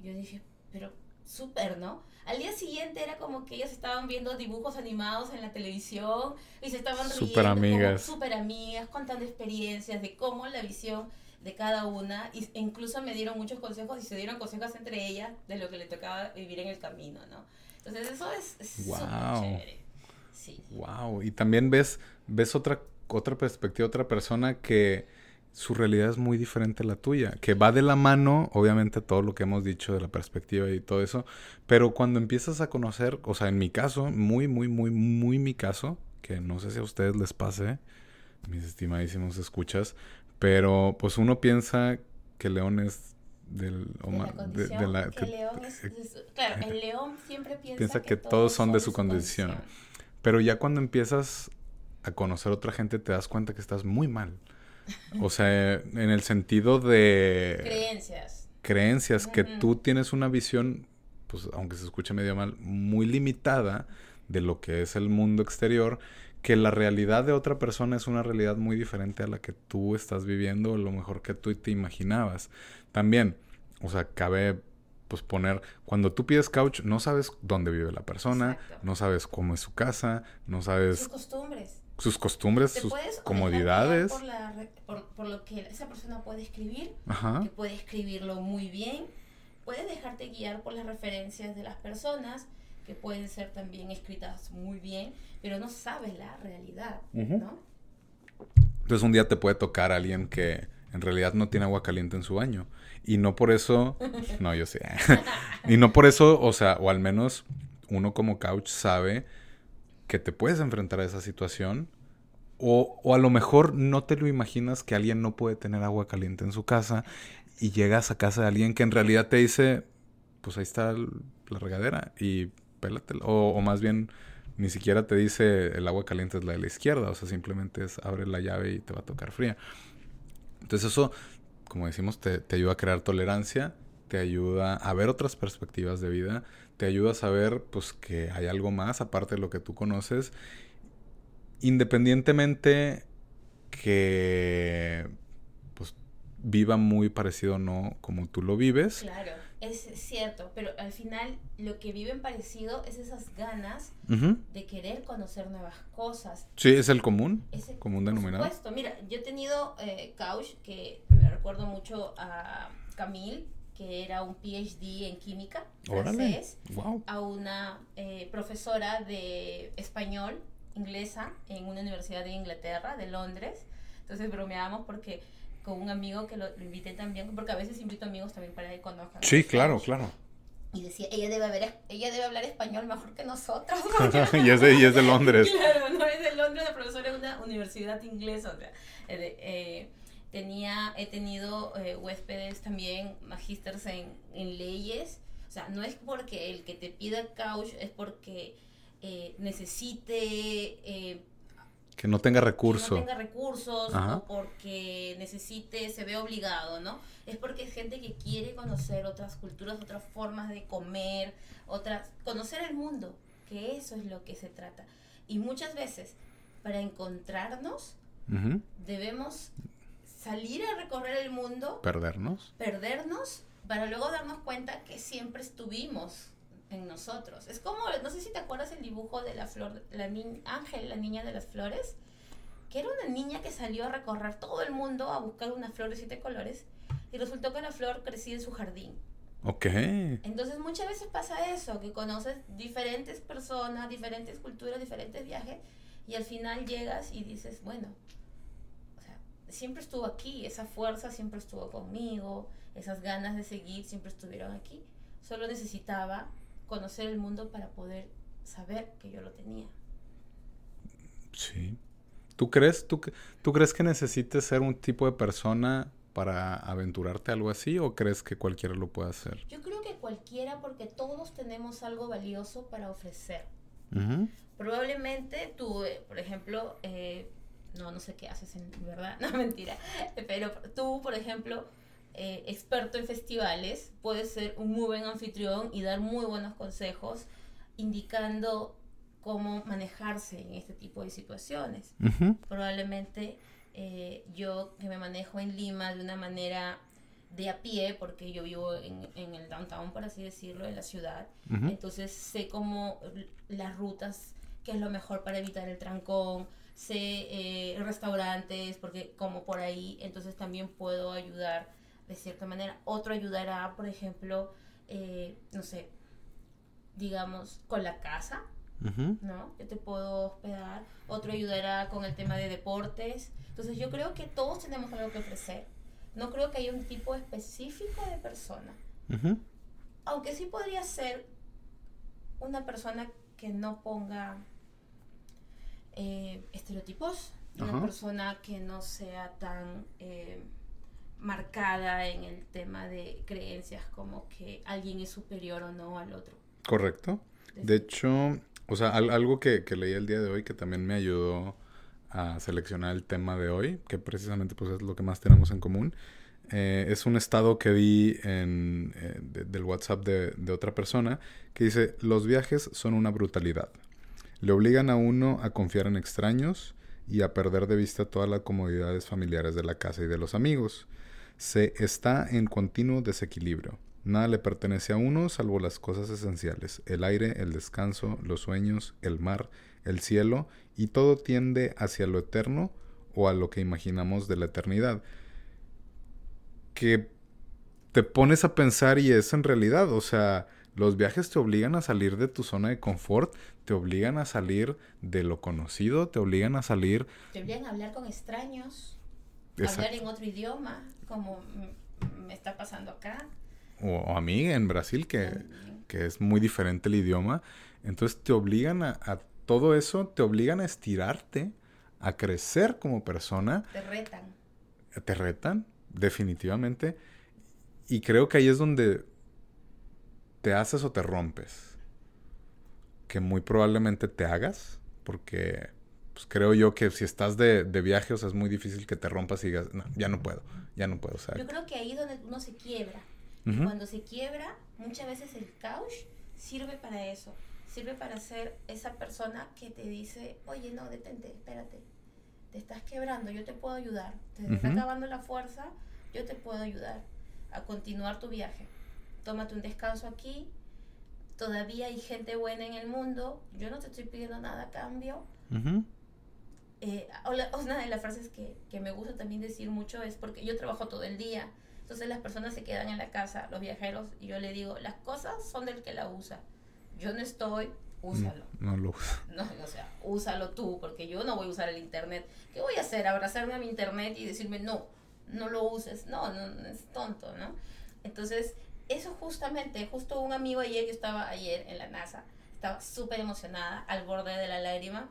Yo dije, pero súper, ¿no? Al día siguiente era como que ellas estaban viendo dibujos animados en la televisión y se estaban riendo. Súper amigas. como Súper amigas, contando experiencias de cómo la visión de cada una y- e incluso me dieron muchos consejos y se dieron consejos entre ellas de lo que le tocaba vivir en el camino, ¿no? Entonces eso es es súper Guau. chévere. Sí. Wow. Y también ves, ves otra, otra perspectiva, otra persona que su realidad es muy diferente a la tuya, que va de la mano, obviamente, todo lo que hemos dicho de la perspectiva y todo eso, pero cuando empiezas a conocer, o sea, en mi caso, muy, muy, muy, muy mi caso, que no sé si a ustedes les pase, mis estimadísimos escuchas, pero pues uno piensa que León es del... o De la de- condición de la- que que- el león es, es- claro, el león siempre piensa, Piensa que todos son de su condición. Pero ya cuando empiezas a conocer a otra gente te das cuenta que estás muy mal. O sea, en el sentido de Creencias. creencias, que tú tienes una visión, pues aunque se escuche medio mal, muy limitada de lo que es el mundo exterior, que la realidad de otra persona es una realidad muy diferente a la que tú estás viviendo, o lo mejor que tú te imaginabas. También, o sea, cabe pues poner, cuando tú pides couch, no sabes dónde vive la persona, Exacto. no sabes cómo es su casa, no Sus sabes costumbres. Sus costumbres, sus comodidades. Por, la re- por, por lo que esa persona puede escribir, Ajá. que puede escribirlo muy bien. Puedes dejarte guiar por las referencias de las personas, que pueden ser también escritas muy bien, pero no sabes la realidad, Ujú. ¿no? Entonces un día te puede tocar a alguien que en realidad no tiene agua caliente en su baño. Y no por eso, no, yo sé. y no por eso, o sea, o al menos uno como couch sabe que te puedes enfrentar a esa situación. O, o a lo mejor no te lo imaginas que alguien no puede tener agua caliente en su casa y llegas a casa de alguien que en realidad te dice, pues ahí está la regadera y pélatela. O, o más bien ni siquiera te dice el agua caliente es la de la izquierda, o sea, simplemente es abre la llave y te va a tocar fría. Entonces eso, como decimos, te, te ayuda a crear tolerancia, te ayuda a ver otras perspectivas de vida, te ayuda a saber pues que hay algo más aparte de lo que tú conoces, independientemente que pues viva muy parecido o no como tú lo vives. Claro, es cierto, pero al final lo que viven parecido es esas ganas de querer conocer nuevas cosas. Sí, es el común, Ese- común por denominador. supuesto, mira, yo he tenido eh, couch que me recuerdo mucho a Camille, que era un PhD en química francés, Wow. a una eh, profesora de español inglesa en una universidad de Inglaterra, de Londres. Entonces bromeábamos porque con un amigo que lo, lo invité también, porque a veces invito amigos también para que conozcan. Sí, claro, claro. y decía, ella debe, haber, ella debe hablar español mejor que nosotros. y, es de, y es de Londres. claro, no es de Londres, de profesora en una universidad inglesa. O sea, eh, eh, tenía, he tenido eh, huéspedes también, magísteres en, en, leyes. O sea, no es porque el que te pida couch es porque necesite que no tenga recursos. Que no tenga recursos o porque necesite, se ve obligado, ¿no? Es porque es gente que quiere conocer otras culturas, otras formas de comer, otras, conocer el mundo, que eso es lo que se trata. Y muchas veces, para encontrarnos, debemos salir a recorrer el mundo. Perdernos. Perdernos, para luego darnos cuenta que siempre estuvimos en nosotros. Es como, no sé si te acuerdas el dibujo de la flor, la niña, Ángel, la niña de las flores, que era una niña que salió a recorrer todo el mundo a buscar una flor de siete colores y resultó que la flor crecía en su jardín. Ok. Entonces muchas veces pasa eso, que conoces diferentes personas, diferentes culturas, diferentes viajes y al final llegas y dices, bueno, siempre estuvo aquí, esa fuerza siempre estuvo conmigo, esas ganas de seguir siempre estuvieron aquí. Solo necesitaba conocer el mundo para poder saber que yo lo tenía. Sí. ¿Tú crees, tú, tú crees que necesites ser un tipo de persona para aventurarte algo así o crees que cualquiera lo puede hacer? Yo creo que cualquiera porque todos tenemos algo valioso para ofrecer. Probablemente tú, eh, por ejemplo, eh, no, no sé qué haces en verdad, no mentira, pero tú, por ejemplo, eh, experto en festivales, puede ser un muy buen anfitrión y dar muy buenos consejos indicando cómo manejarse en este tipo de situaciones. Probablemente eh, yo que me manejo en Lima de una manera de a pie, porque yo vivo en, en el downtown, por así decirlo, en la ciudad, entonces sé cómo las rutas, qué es lo mejor para evitar el trancón, sé eh, restaurantes, porque como por ahí, entonces también puedo ayudar de cierta manera. Otro ayudará, por ejemplo, eh, no sé, digamos, con la casa, ¿no? Yo te puedo hospedar. Otro ayudará con el tema de deportes. Entonces yo creo que todos tenemos algo que ofrecer. No creo que haya un tipo específico de persona. Aunque sí podría ser una persona que no ponga eh, estereotipos, una persona que no sea tan... Eh, marcada en el tema de creencias como que alguien es superior o no al otro. Correcto. De hecho, o sea, algo que, leí el día de hoy que también me ayudó a seleccionar el tema de hoy, que precisamente pues es lo que más tenemos en común, eh, es un estado que vi en, eh, del WhatsApp de, de otra persona que dice, los viajes son una brutalidad. Le obligan a uno a confiar en extraños y a perder de vista todas las comodidades familiares de la casa y de los amigos se está en continuo desequilibrio. Nada le pertenece a uno salvo las cosas esenciales, el aire, el descanso, los sueños, el mar, el cielo, y todo tiende hacia lo eterno o a lo que imaginamos de la eternidad. Que te pones a pensar y es en realidad, o sea, los viajes te obligan a salir de tu zona de confort, te obligan a salir de lo conocido, te obligan a salir... Te obligan a hablar con extraños hablar en otro idioma, como me está pasando acá. O, a mí en Brasil, que, que, es muy diferente el idioma. Entonces te obligan a, a, todo eso, te obligan a estirarte, a crecer como persona. Te retan. Te retan, definitivamente. Y creo que ahí es donde te haces o te rompes. Que muy probablemente te hagas, porque pues creo yo que si estás de, de viaje, o sea, es muy difícil que te rompas y digas, no, ya no puedo, ya no puedo. O yo creo que ahí es donde uno se quiebra. Cuando se quiebra, muchas veces el couch sirve para eso. Sirve para ser esa persona que te dice, oye, no, detente, espérate. Te estás quebrando, yo te puedo ayudar. Te está acabando la fuerza, yo te puedo ayudar a continuar tu viaje. Tómate un descanso aquí. Todavía hay gente buena en el mundo. Yo no te estoy pidiendo nada a cambio. Eh, una de las frases que, que, me gusta también decir mucho es porque yo trabajo todo el día, entonces las personas se quedan en la casa, los viajeros, y yo le digo, las cosas son del que la usa. Yo no estoy, úsalo. No, lo usa. No, o sea, úsalo tú, porque yo no voy a usar el internet. ¿Qué voy a hacer? Abrazarme a mi internet y decirme, no, no lo uses. No, no, es tonto, ¿no? Entonces, eso justamente, justo un amigo ayer, yo estaba ayer en la NASA, estaba súper emocionada, al borde de la lágrima,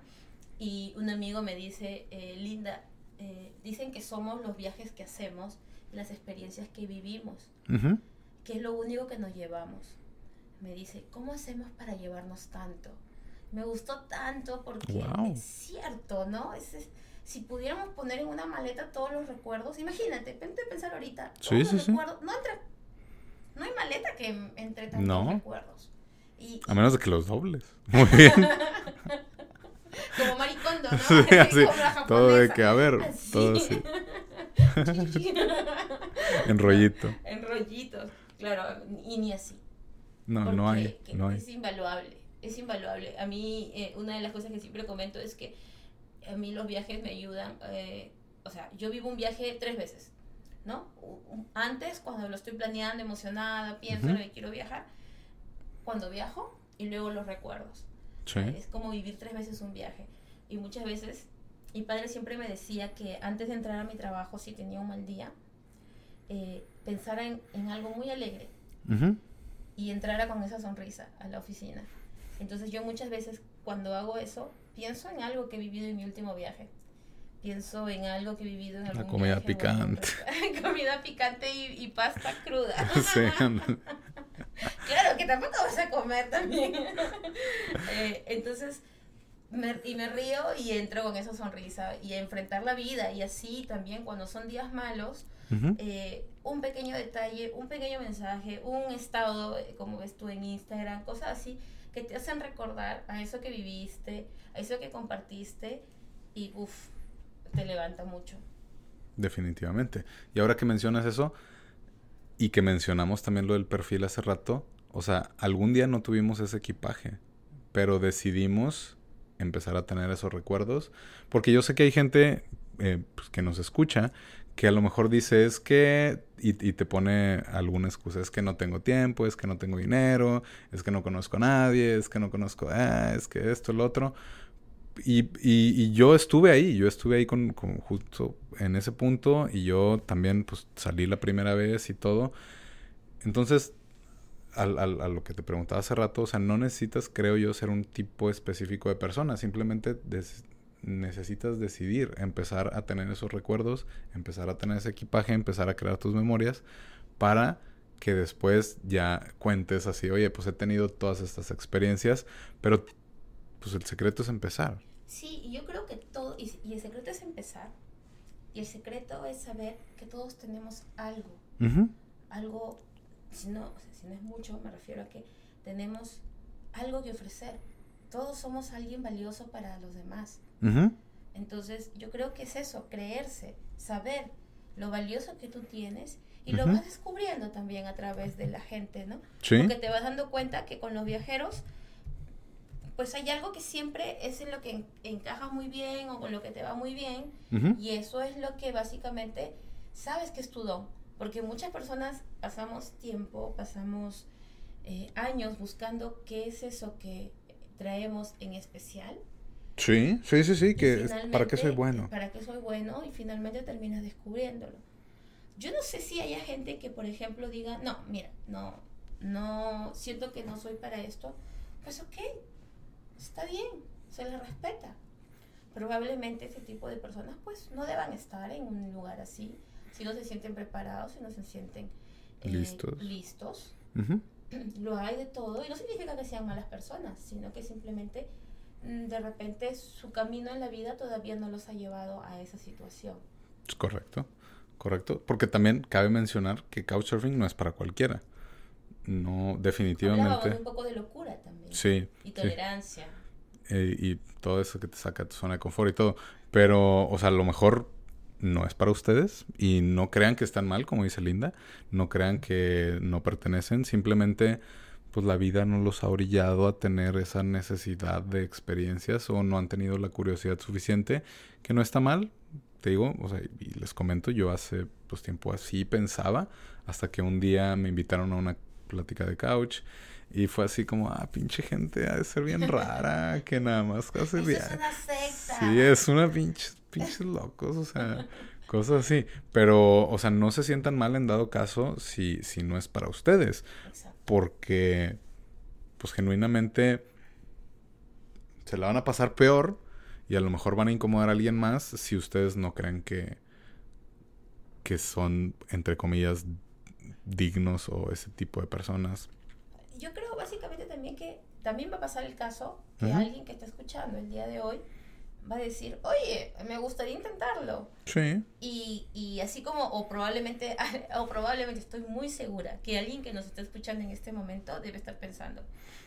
y un amigo me dice, eh, Linda, eh, dicen que somos los viajes que hacemos, las experiencias que vivimos, que es lo único que nos llevamos. Me dice, ¿cómo hacemos para llevarnos tanto? Me gustó tanto porque es cierto, ¿no? Es, si pudiéramos poner en una maleta todos los recuerdos, imagínate, vente a pensar ahorita, todos los recuerdos, no entra no hay maleta que entre tantos recuerdos. a menos de que los dobles. Muy bien. Como maricondo, ¿no? Sí, así, todo de que, a ver, todo así. en rollito. En rollitos, claro, y ni así. No, no hay, no hay. Es invaluable, es invaluable. A mí, eh, una de las cosas que siempre comento es que a mí los viajes me ayudan. Eh, o sea, yo vivo un viaje tres veces. ¿No? Antes, cuando lo estoy planeando, emocionada, pienso en que quiero viajar, cuando viajo y luego los recuerdos. Es como vivir tres veces un viaje. Y muchas veces, mi padre siempre me decía que antes de entrar a mi trabajo, si tenía un mal día, eh, pensara en, algo muy alegre y entrara con esa sonrisa a la oficina. Entonces yo muchas veces cuando hago eso, pienso en algo que he vivido en mi último viaje pienso en algo que he vivido en algún La comida picante. comida picante y, pasta cruda. Sí. claro, que tampoco vas a comer también. Eh, entonces, y me río y entro con esa sonrisa y a enfrentar la vida. Y así también cuando son días malos, eh, un pequeño detalle, un pequeño mensaje, un estado, eh, como ves tú en Instagram, cosas así que te hacen recordar a eso que viviste, a eso que compartiste y uff, te levanta mucho. Definitivamente. Y ahora que mencionas eso, y que mencionamos también lo del perfil hace rato, o sea, algún día no tuvimos ese equipaje, pero decidimos empezar a tener esos recuerdos, porque yo sé que hay gente eh, pues, que nos escucha que a lo mejor dice es que y, y, te pone alguna excusa, es que no tengo tiempo, es que no tengo dinero, es que no conozco a nadie, es que no conozco, ah, es que esto, lo otro, y, y, yo estuve ahí, yo estuve ahí con, justo en ese punto y yo también pues salí la primera vez y todo. Entonces, al, al, a lo que te preguntaba hace rato, o sea, no necesitas, creo yo, ser un tipo específico de persona, simplemente necesitas decidir, empezar a tener esos recuerdos, empezar a tener ese equipaje, empezar a crear tus memorias para que después ya cuentes así, oye, pues he tenido todas estas experiencias, pero pues el secreto es empezar. Sí, y yo creo que todo, y, el secreto es empezar, y el secreto es saber que todos tenemos algo, algo, si no, si no es mucho, me refiero a que tenemos algo que ofrecer. Todos somos alguien valioso para los demás. Entonces, yo creo que es eso, creerse, saber lo valioso que tú tienes y lo vas descubriendo también a través de la gente, ¿no? Sí. Porque te vas dando cuenta que con los viajeros pues hay algo que siempre es en lo que encaja muy bien o con lo que te va muy bien y eso es lo que básicamente sabes que es tu don, porque muchas personas pasamos tiempo, pasamos eh, años buscando qué es eso que traemos en especial. Sí, sí, sí, sí, que para qué soy bueno. Para qué soy bueno y finalmente terminas descubriéndolo. Yo no sé si haya gente que, por ejemplo, diga, no, mira, no, no, siento que no soy para esto. Pues ok, está bien, se les respeta. Probablemente ese tipo de personas pues no deban estar en un lugar así, si no se sienten preparados, si no se sienten eh, listos. listos. Lo hay de todo y no significa que sean malas personas, sino que simplemente mm, de repente su camino en la vida todavía no los ha llevado a esa situación. Es correcto, correcto. Porque también cabe mencionar que Couchsurfing no es para cualquiera. No, definitivamente. un poco de locura también. Sí. Y tolerancia. Eh, y todo eso que te saca tu zona de confort y todo. Pero, o sea, a lo mejor no es para ustedes y no crean que están mal, como dice Linda. No crean que no pertenecen. Simplemente, pues la vida no los ha orillado a tener esa necesidad de experiencias o no han tenido la curiosidad suficiente, que no está mal. Te digo, o sea, y les comento, yo hace pues tiempo así pensaba, hasta que un día me invitaron a una plática de couch. Y fue así como, ah, pinche gente, ha de ser bien rara, que nada más hace. Es una secta. Sí, es una pinche, pinches locos, o sea, Cosas así. Pero, o sea, no se sientan mal en dado caso si, si no es para ustedes. Porque, pues genuinamente, se la van a pasar peor y a lo mejor van a incomodar a alguien más si ustedes no creen que, que son, entre comillas, dignos o ese tipo de personas. Yo creo básicamente también que también va a pasar el caso que alguien que está escuchando el día de hoy va a decir, oye, me gustaría intentarlo. Sí. Y, y así como, o probablemente, o probablemente estoy muy segura que alguien que nos está escuchando en este momento debe estar pensando,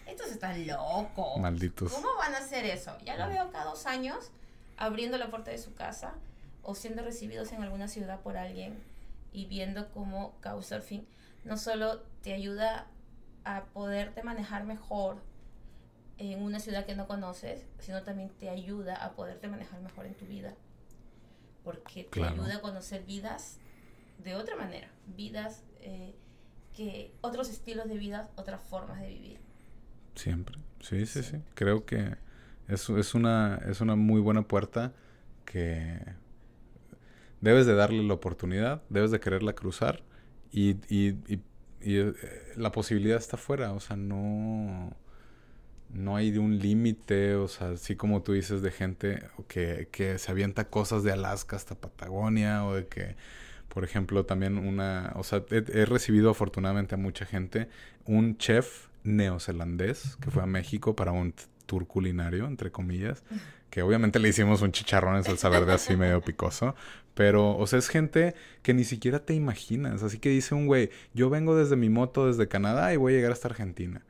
estos están locos. Malditos. ¿Cómo van a hacer eso? Ya lo veo cada dos años abriendo la puerta de su casa o siendo recibidos en alguna ciudad por alguien y viendo cómo Couchsurfing no solo te ayuda a poderte manejar mejor en una ciudad que no conoces, sino también te ayuda a poderte manejar mejor en tu vida. Porque te ayuda a conocer vidas de otra manera, vidas eh, que otros estilos de vida, otras formas de vivir. Siempre, sí, sí, sí. Creo que es, es, una, es una muy buena puerta que debes de darle la oportunidad, debes de quererla cruzar y, y, y, eh, la posibilidad está fuera, o sea, no no hay de un límite, o sea, así como tú dices de gente que, que se avienta cosas de Alaska hasta Patagonia o de que, por ejemplo, también una, o sea, he, recibido afortunadamente a mucha gente, un chef neozelandés que fue a México para un tour culinario, entre comillas, que obviamente le hicimos un chicharrón en salsa verde así medio picoso, pero, o sea, es gente que ni siquiera te imaginas, así que dice un güey, yo vengo desde mi moto desde Canadá y voy a llegar hasta Argentina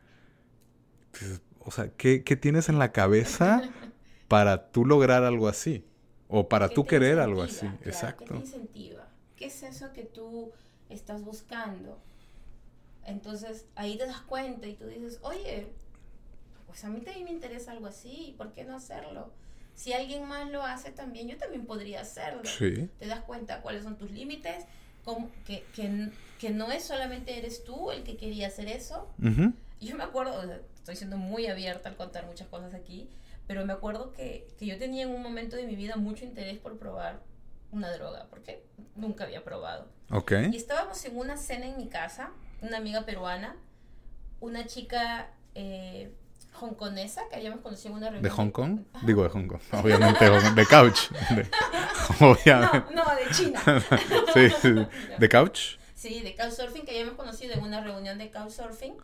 o sea, ¿qué, tienes en la cabeza para tú lograr algo así? O para tú querer algo así. Exacto. ¿Qué te incentiva? ¿Qué es eso que tú estás buscando? Entonces ahí te das cuenta y tú dices, oye, pues a mí también me interesa algo así, ¿por qué no hacerlo? Si alguien más lo hace también, yo también podría hacerlo. Sí. Te das cuenta cuáles son tus límites, que, que, no es solamente eres tú el que quería hacer eso. Yo me acuerdo, estoy siendo muy abierta al contar muchas cosas aquí, pero me acuerdo que, que yo tenía en un momento de mi vida mucho interés por probar una droga, porque nunca había probado. Ok. Y estábamos en una cena en mi casa, una amiga peruana, una chica eh, hongkonesa que habíamos conocido en una reunión. ¿De Hong Kong? Digo de Hong Kong, obviamente, de couch. obviamente. No, no, de China. sí, sí, ¿de couch? Sí, de couchsurfing que habíamos conocido en una reunión de couchsurfing.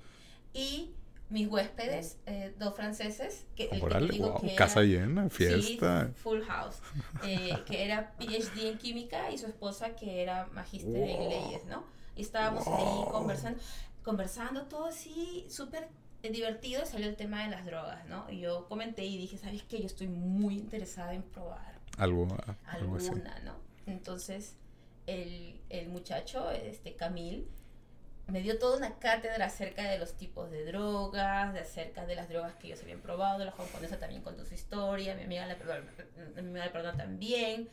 Y mis huéspedes, eh, dos franceses, que, el casa llena, fiesta. full house, eh, que era PhD en química y su esposa que era magíster en leyes, ¿no? Y estábamos ahí conversando, conversando todo así, súper divertido, salió el tema de las drogas, ¿no? Y yo comenté y dije, ¿sabes qué? Yo estoy muy interesada en probar. Algo, alguna, ¿no? Entonces, el, el muchacho, este Camil, me dio toda una cátedra acerca de los tipos de drogas, de acerca de las drogas que ellos habían probado, la japonesa también contó su historia, mi amiga la, mi amiga también.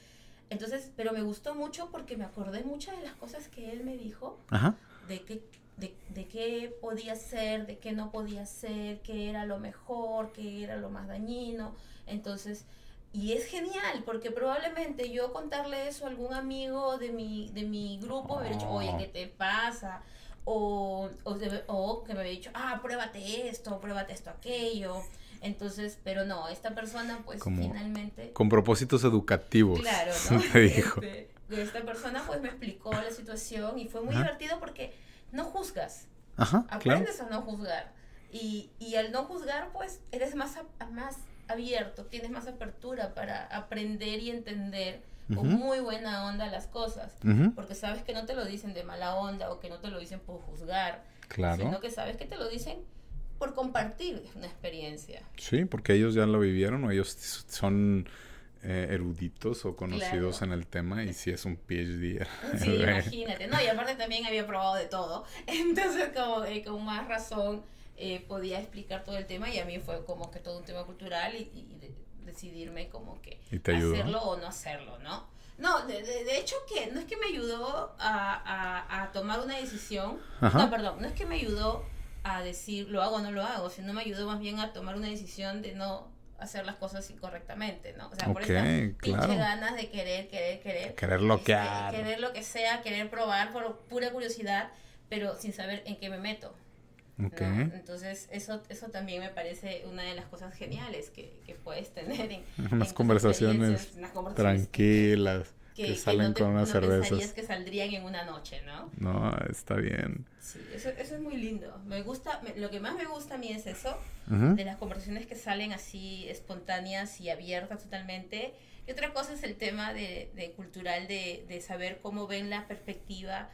Entonces, pero me gustó mucho porque me acordé muchas de las cosas que él me dijo, de qué de, de, qué podía ser, de qué no podía ser, qué era lo mejor, qué era lo más dañino. Entonces, y es genial, porque probablemente yo contarle eso a algún amigo de mi, de mi grupo, me hubiera dicho, oye, ¿qué te pasa? o, o, que me había dicho, ah, pruébate esto, pruébate esto, aquello. Entonces, pero no, esta persona pues finalmente... Con propósitos educativos. Claro, ¿no? me dijo. Este, esta persona pues me explicó la situación y fue muy divertido porque no juzgas. Ajá, Aprendes a no juzgar. Y, y al no juzgar pues eres más, más abierto, tienes más apertura para aprender y entender con muy buena onda las cosas, porque sabes que no te lo dicen de mala onda o que no te lo dicen por juzgar, claro. sino que sabes que te lo dicen por compartir una experiencia. Sí, porque ellos ya lo vivieron o ellos son eh, eruditos o conocidos en el tema y si es un PhD. Sí, imagínate. No, y aparte también había probado de todo. Entonces, como eh, con más razón eh, podía explicar todo el tema y a mí fue como que todo un tema cultural y, y decidirme como que hacerlo o no hacerlo, ¿no? No, de, de, hecho que no es que me ayudó a, a, tomar una decisión, no, perdón, no es que me ayudó a decir lo hago o no lo hago, sino me ayudó más bien a tomar una decisión de no hacer las cosas incorrectamente, ¿no? O sea, por esta pinche ganas de querer, querer, querer. Querer lo que este, Querer lo que sea, querer probar por pura curiosidad, pero sin saber en qué me meto. Entonces, eso, eso también me parece una de las cosas geniales que, que puedes tener en, unas, conversaciones tranquilas que, salen con unas no cervezas. que saldrían en una noche, ¿no? No, está bien. Sí, eso, eso es muy lindo. Me gusta, lo que más me gusta a mí es eso, de las conversaciones que salen así espontáneas y abiertas totalmente. Y otra cosa es el tema de, de cultural, de, de saber cómo ven la perspectiva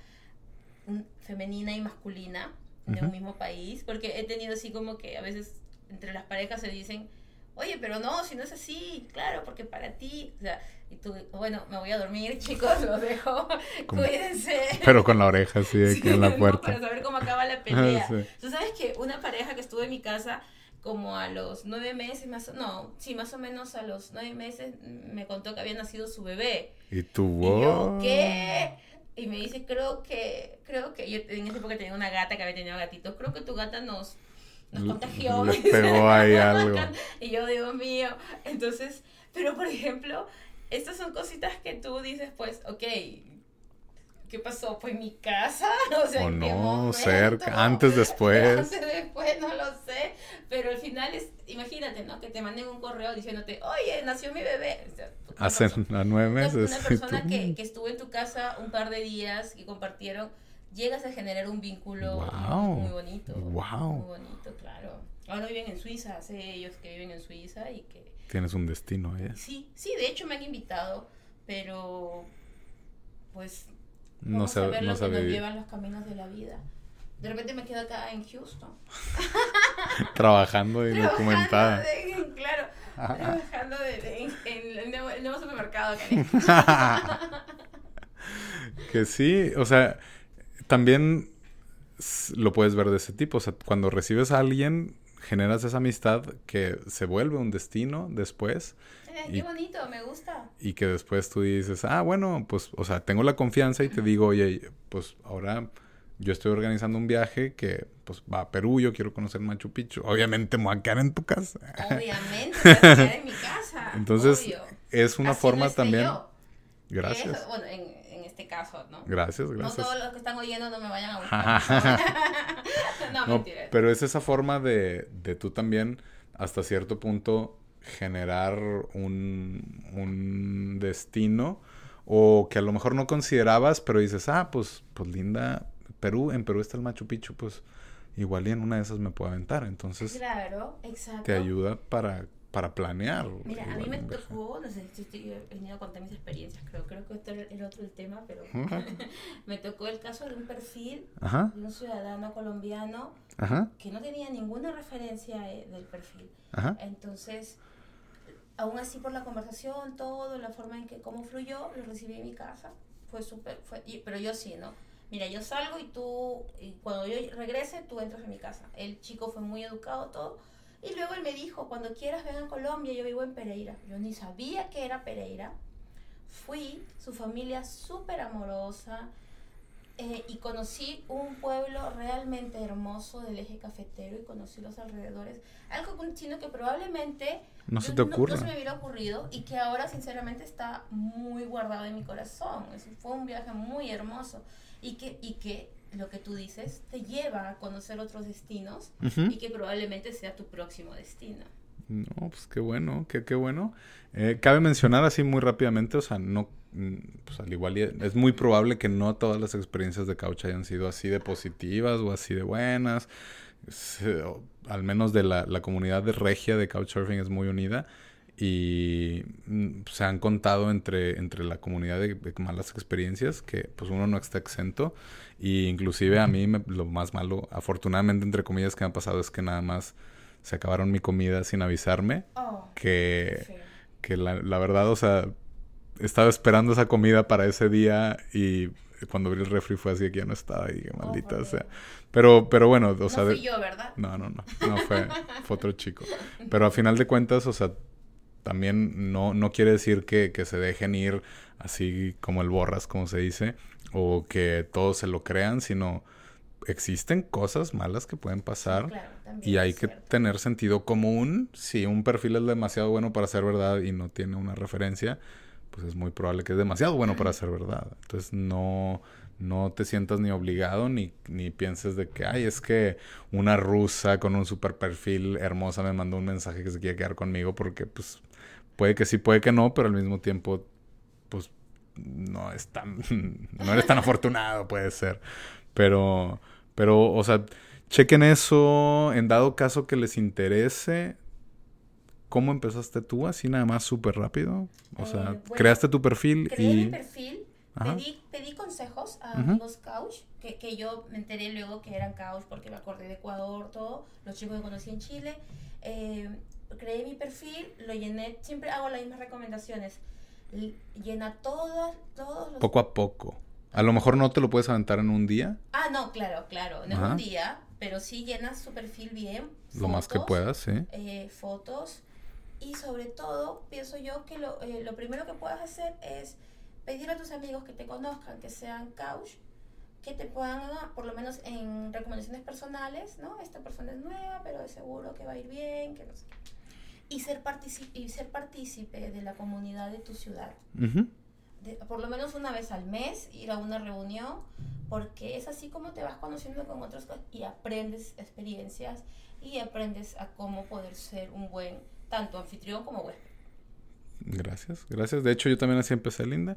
femenina y masculina de un mismo país, porque he tenido así como que a veces entre las parejas se dicen, oye, pero no, si no es así, claro, porque para ti, o sea, y tú, bueno, me voy a dormir, chicos, los dejo, cuídense. Pero con la oreja así aquí en la puerta. para saber cómo acaba la pelea. Tú sabes que una pareja que estuvo en mi casa como a los nueve meses, más no, sí, más o menos a los nueve meses me contó que había nacido su bebé. ¿Y tu Y yo, ¿qué? Y me dice, creo que, creo que, yo en esa época tenía una gata que había tenido gatitos, creo que tu gata nos nos contagió. Le pegó ahí algo. Y yo, Dios mío. Entonces, pero por ejemplo, estas son cositas que tú dices, pues, ok, ¿qué pasó? ¿Fue mi casa? O sea, o no, cerca, antes, después. Antes, después, no lo sé. Pero al final es, imagínate, ¿no? Que te manden un correo diciéndote, oye, nació mi bebé. Hace nueve meses. Una, persona que, que estuvo en tu casa un par de días y compartieron llegas a generar un vínculo muy bonito. Wow. Muy bonito, claro. Ahora viven en Suiza, sé ellos que viven en Suiza y que... Tienes un destino ¿eh? Sí, sí, de hecho me han invitado, pero pues... no sé, a ver no lo que nos llevan los caminos de la vida. De repente me quedo acá en Houston. Trabajando y documentada. claro, trabajando de, en, el, nuevo, supermercado acá. que sí, o sea, también lo puedes ver de ese tipo. O sea, cuando recibes a alguien, generas esa amistad que se vuelve un destino después. Eh, qué bonito, me gusta. Y que después tú dices, ah, bueno, pues, o sea, tengo la confianza y te digo, oye, pues ahora yo estoy organizando un viaje que pues va a Perú, yo quiero conocer Machu Picchu. Obviamente me voy a quedar en tu casa. Obviamente, me voy a quedar en mi casa. Entonces, es una forma también. Gracias. bueno, en, este caso, ¿no? Gracias, gracias. No todos los que están oyendo no me vayan a buscar. no, mentira. Pero es esa forma de, de tú también, hasta cierto punto, generar un, un destino o que a lo mejor no considerabas, pero dices, ah, pues, pues linda, Perú, en Perú está el Machu Picchu, pues igual y en una de esas me puedo aventar. Entonces, claro, exacto. te ayuda para para planear. Mira, a mí me tocó, no sé, estoy, he venido a contar mis experiencias, creo, creo que este era otro el tema, pero me tocó el caso de un perfil de un ciudadano colombiano que no tenía ninguna referencia eh, del perfil. Entonces, aún así por la conversación, todo, la forma en que cómo fluyó, lo recibí en mi casa, fue súper, fue, pero yo sí, ¿no? Mira, yo salgo y tú, y cuando yo regrese, tú entras en mi casa. El chico fue muy educado, todo y luego él me dijo, cuando quieras ven a Colombia, yo vivo en Pereira. Yo ni sabía que era Pereira. Fui, su familia súper amorosa, eh, y conocí un pueblo realmente hermoso del eje cafetero y conocí los alrededores. Algo con chino que probablemente no se te ocurre. No, se me hubiera ocurrido y que ahora sinceramente está muy guardado en mi corazón. fue un viaje muy hermoso y que, y que lo que tú dices te lleva a conocer otros destinos y que probablemente sea tu próximo destino. No, pues qué bueno, qué, qué bueno. Eh, cabe mencionar así muy rápidamente, o sea, no, mm, pues al igual es muy probable que no todas las experiencias de couch hayan sido así de positivas o así de buenas. al menos de la, la comunidad de regia de couchsurfing es muy unida y mm, se han contado entre, entre la comunidad de, malas experiencias que pues uno no está exento y inclusive a mí lo más malo afortunadamente entre comillas que me ha pasado es que nada más se acabaron mi comida sin avisarme oh, que, que la, la, verdad o sea estaba esperando esa comida para ese día y cuando abrí el refri fue así que ya no estaba y oh, maldita o sea pero pero bueno o no sea fui yo verdad no no no no fue fue otro chico. Pero a final de cuentas o sea también no, no quiere decir que, que, se dejen ir así como el borras, como se dice, o que todos se lo crean, sino existen cosas malas que pueden pasar y hay que tener sentido común. Si un perfil es demasiado bueno para ser verdad y no tiene una referencia, pues es muy probable que es demasiado bueno para ser verdad. Entonces no, no te sientas ni obligado ni, ni pienses de que, ay, es que una rusa con un super perfil hermosa me mandó un mensaje que se quiere quedar conmigo porque pues puede que sí, puede que no, pero al mismo tiempo pues no es tan, no eres tan afortunado, puede ser. Pero, pero, o sea, chequen eso, en dado caso que les interese, ¿Cómo empezaste tú así nada más súper rápido? O sea, eh, creaste tu perfil creé y... mi perfil, pedí, pedí, consejos a amigos couch, que, que, yo me enteré luego que eran couch porque me acordé de Ecuador, todo, los chicos que conocí en Chile. Eh, creé mi perfil, lo llené, siempre hago las mismas recomendaciones. Llena todas, todos los... Poco a poco. A lo mejor no te lo puedes aventar en un día. Ah, no, claro, claro, no en un día, pero sí llenas su perfil bien. lo más que puedas, sí. Eh, fotos y sobre todo, pienso yo que lo, eh, lo primero que puedes hacer es pedir a tus amigos que te conozcan, que sean couch, que te puedan, por lo menos en recomendaciones personales, ¿no? Esta persona es nueva, pero de seguro que va a ir bien, que no sé. Y ser, y ser partícipe de la comunidad de tu ciudad. por lo menos una vez al mes, ir a una reunión, porque es así como te vas conociendo con otras cosas y aprendes experiencias y aprendes a cómo poder ser un buen tanto anfitrión como huésped. Gracias, gracias. De hecho, yo también así empecé, Linda.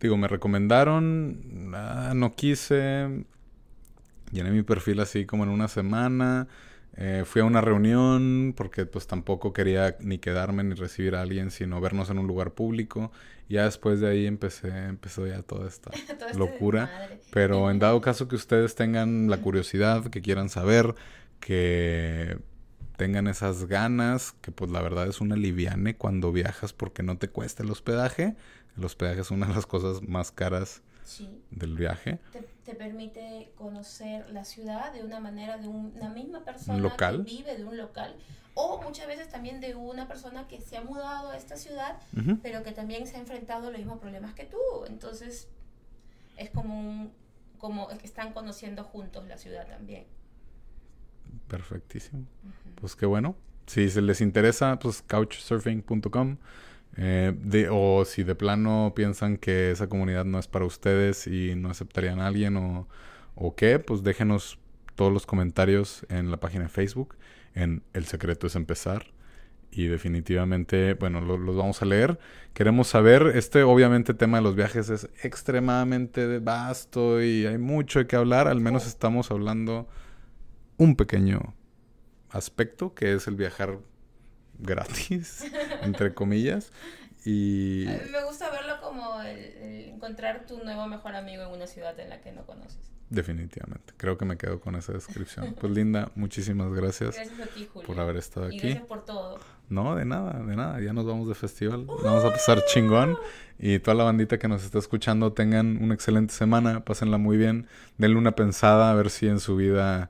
Digo, me recomendaron, ah, no quise, llené mi perfil así como en una semana, eh, fui a una reunión porque pues tampoco quería ni quedarme ni recibir a alguien, sino vernos en un lugar público. Ya después de ahí empecé, empezó ya toda esta este locura. Pero en dado caso que ustedes tengan la curiosidad, que quieran saber, que tengan esas ganas, que pues la verdad es una liviane cuando viajas porque no te cuesta el hospedaje. El hospedaje es una de las cosas más caras del viaje. Te, permite conocer la ciudad de una manera de una misma persona local. que vive de un local o muchas veces también de una persona que se ha mudado a esta ciudad, pero que también se ha enfrentado a los mismos problemas que tú. Entonces es como un, como están conociendo juntos la ciudad también. Perfectísimo. Pues qué bueno. Si se les interesa, pues couchsurfing.com. Eh, o si de plano piensan que esa comunidad no es para ustedes y no aceptarían a alguien o, o qué, pues déjenos todos los comentarios en la página de Facebook, en El Secreto es Empezar. Y definitivamente, bueno, los vamos a leer. Queremos saber, este obviamente tema de los viajes es extremadamente vasto y hay mucho de qué hablar. Al menos estamos hablando un pequeño aspecto que es el viajar gratis, entre comillas. Y... me gusta verlo como el, encontrar tu nuevo mejor amigo en una ciudad en la que no conoces. Definitivamente. Creo que me quedo con esa descripción. Pues Linda, muchísimas gracias. Gracias a ti, Julio. Por haber estado aquí. gracias por todo. No, de nada, de nada. Ya nos vamos de festival. Vamos a pasar chingón. Y toda la bandita que nos está escuchando tengan una excelente semana. Pásenla muy bien. Denle una pensada a ver si en su vida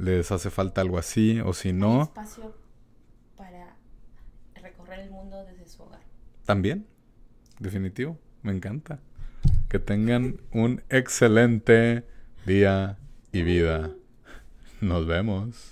les hace falta algo así o si no... espacio para recorrer el mundo desde su hogar. También, definitivo, me encanta. Que tengan un excelente día y vida. Nos vemos.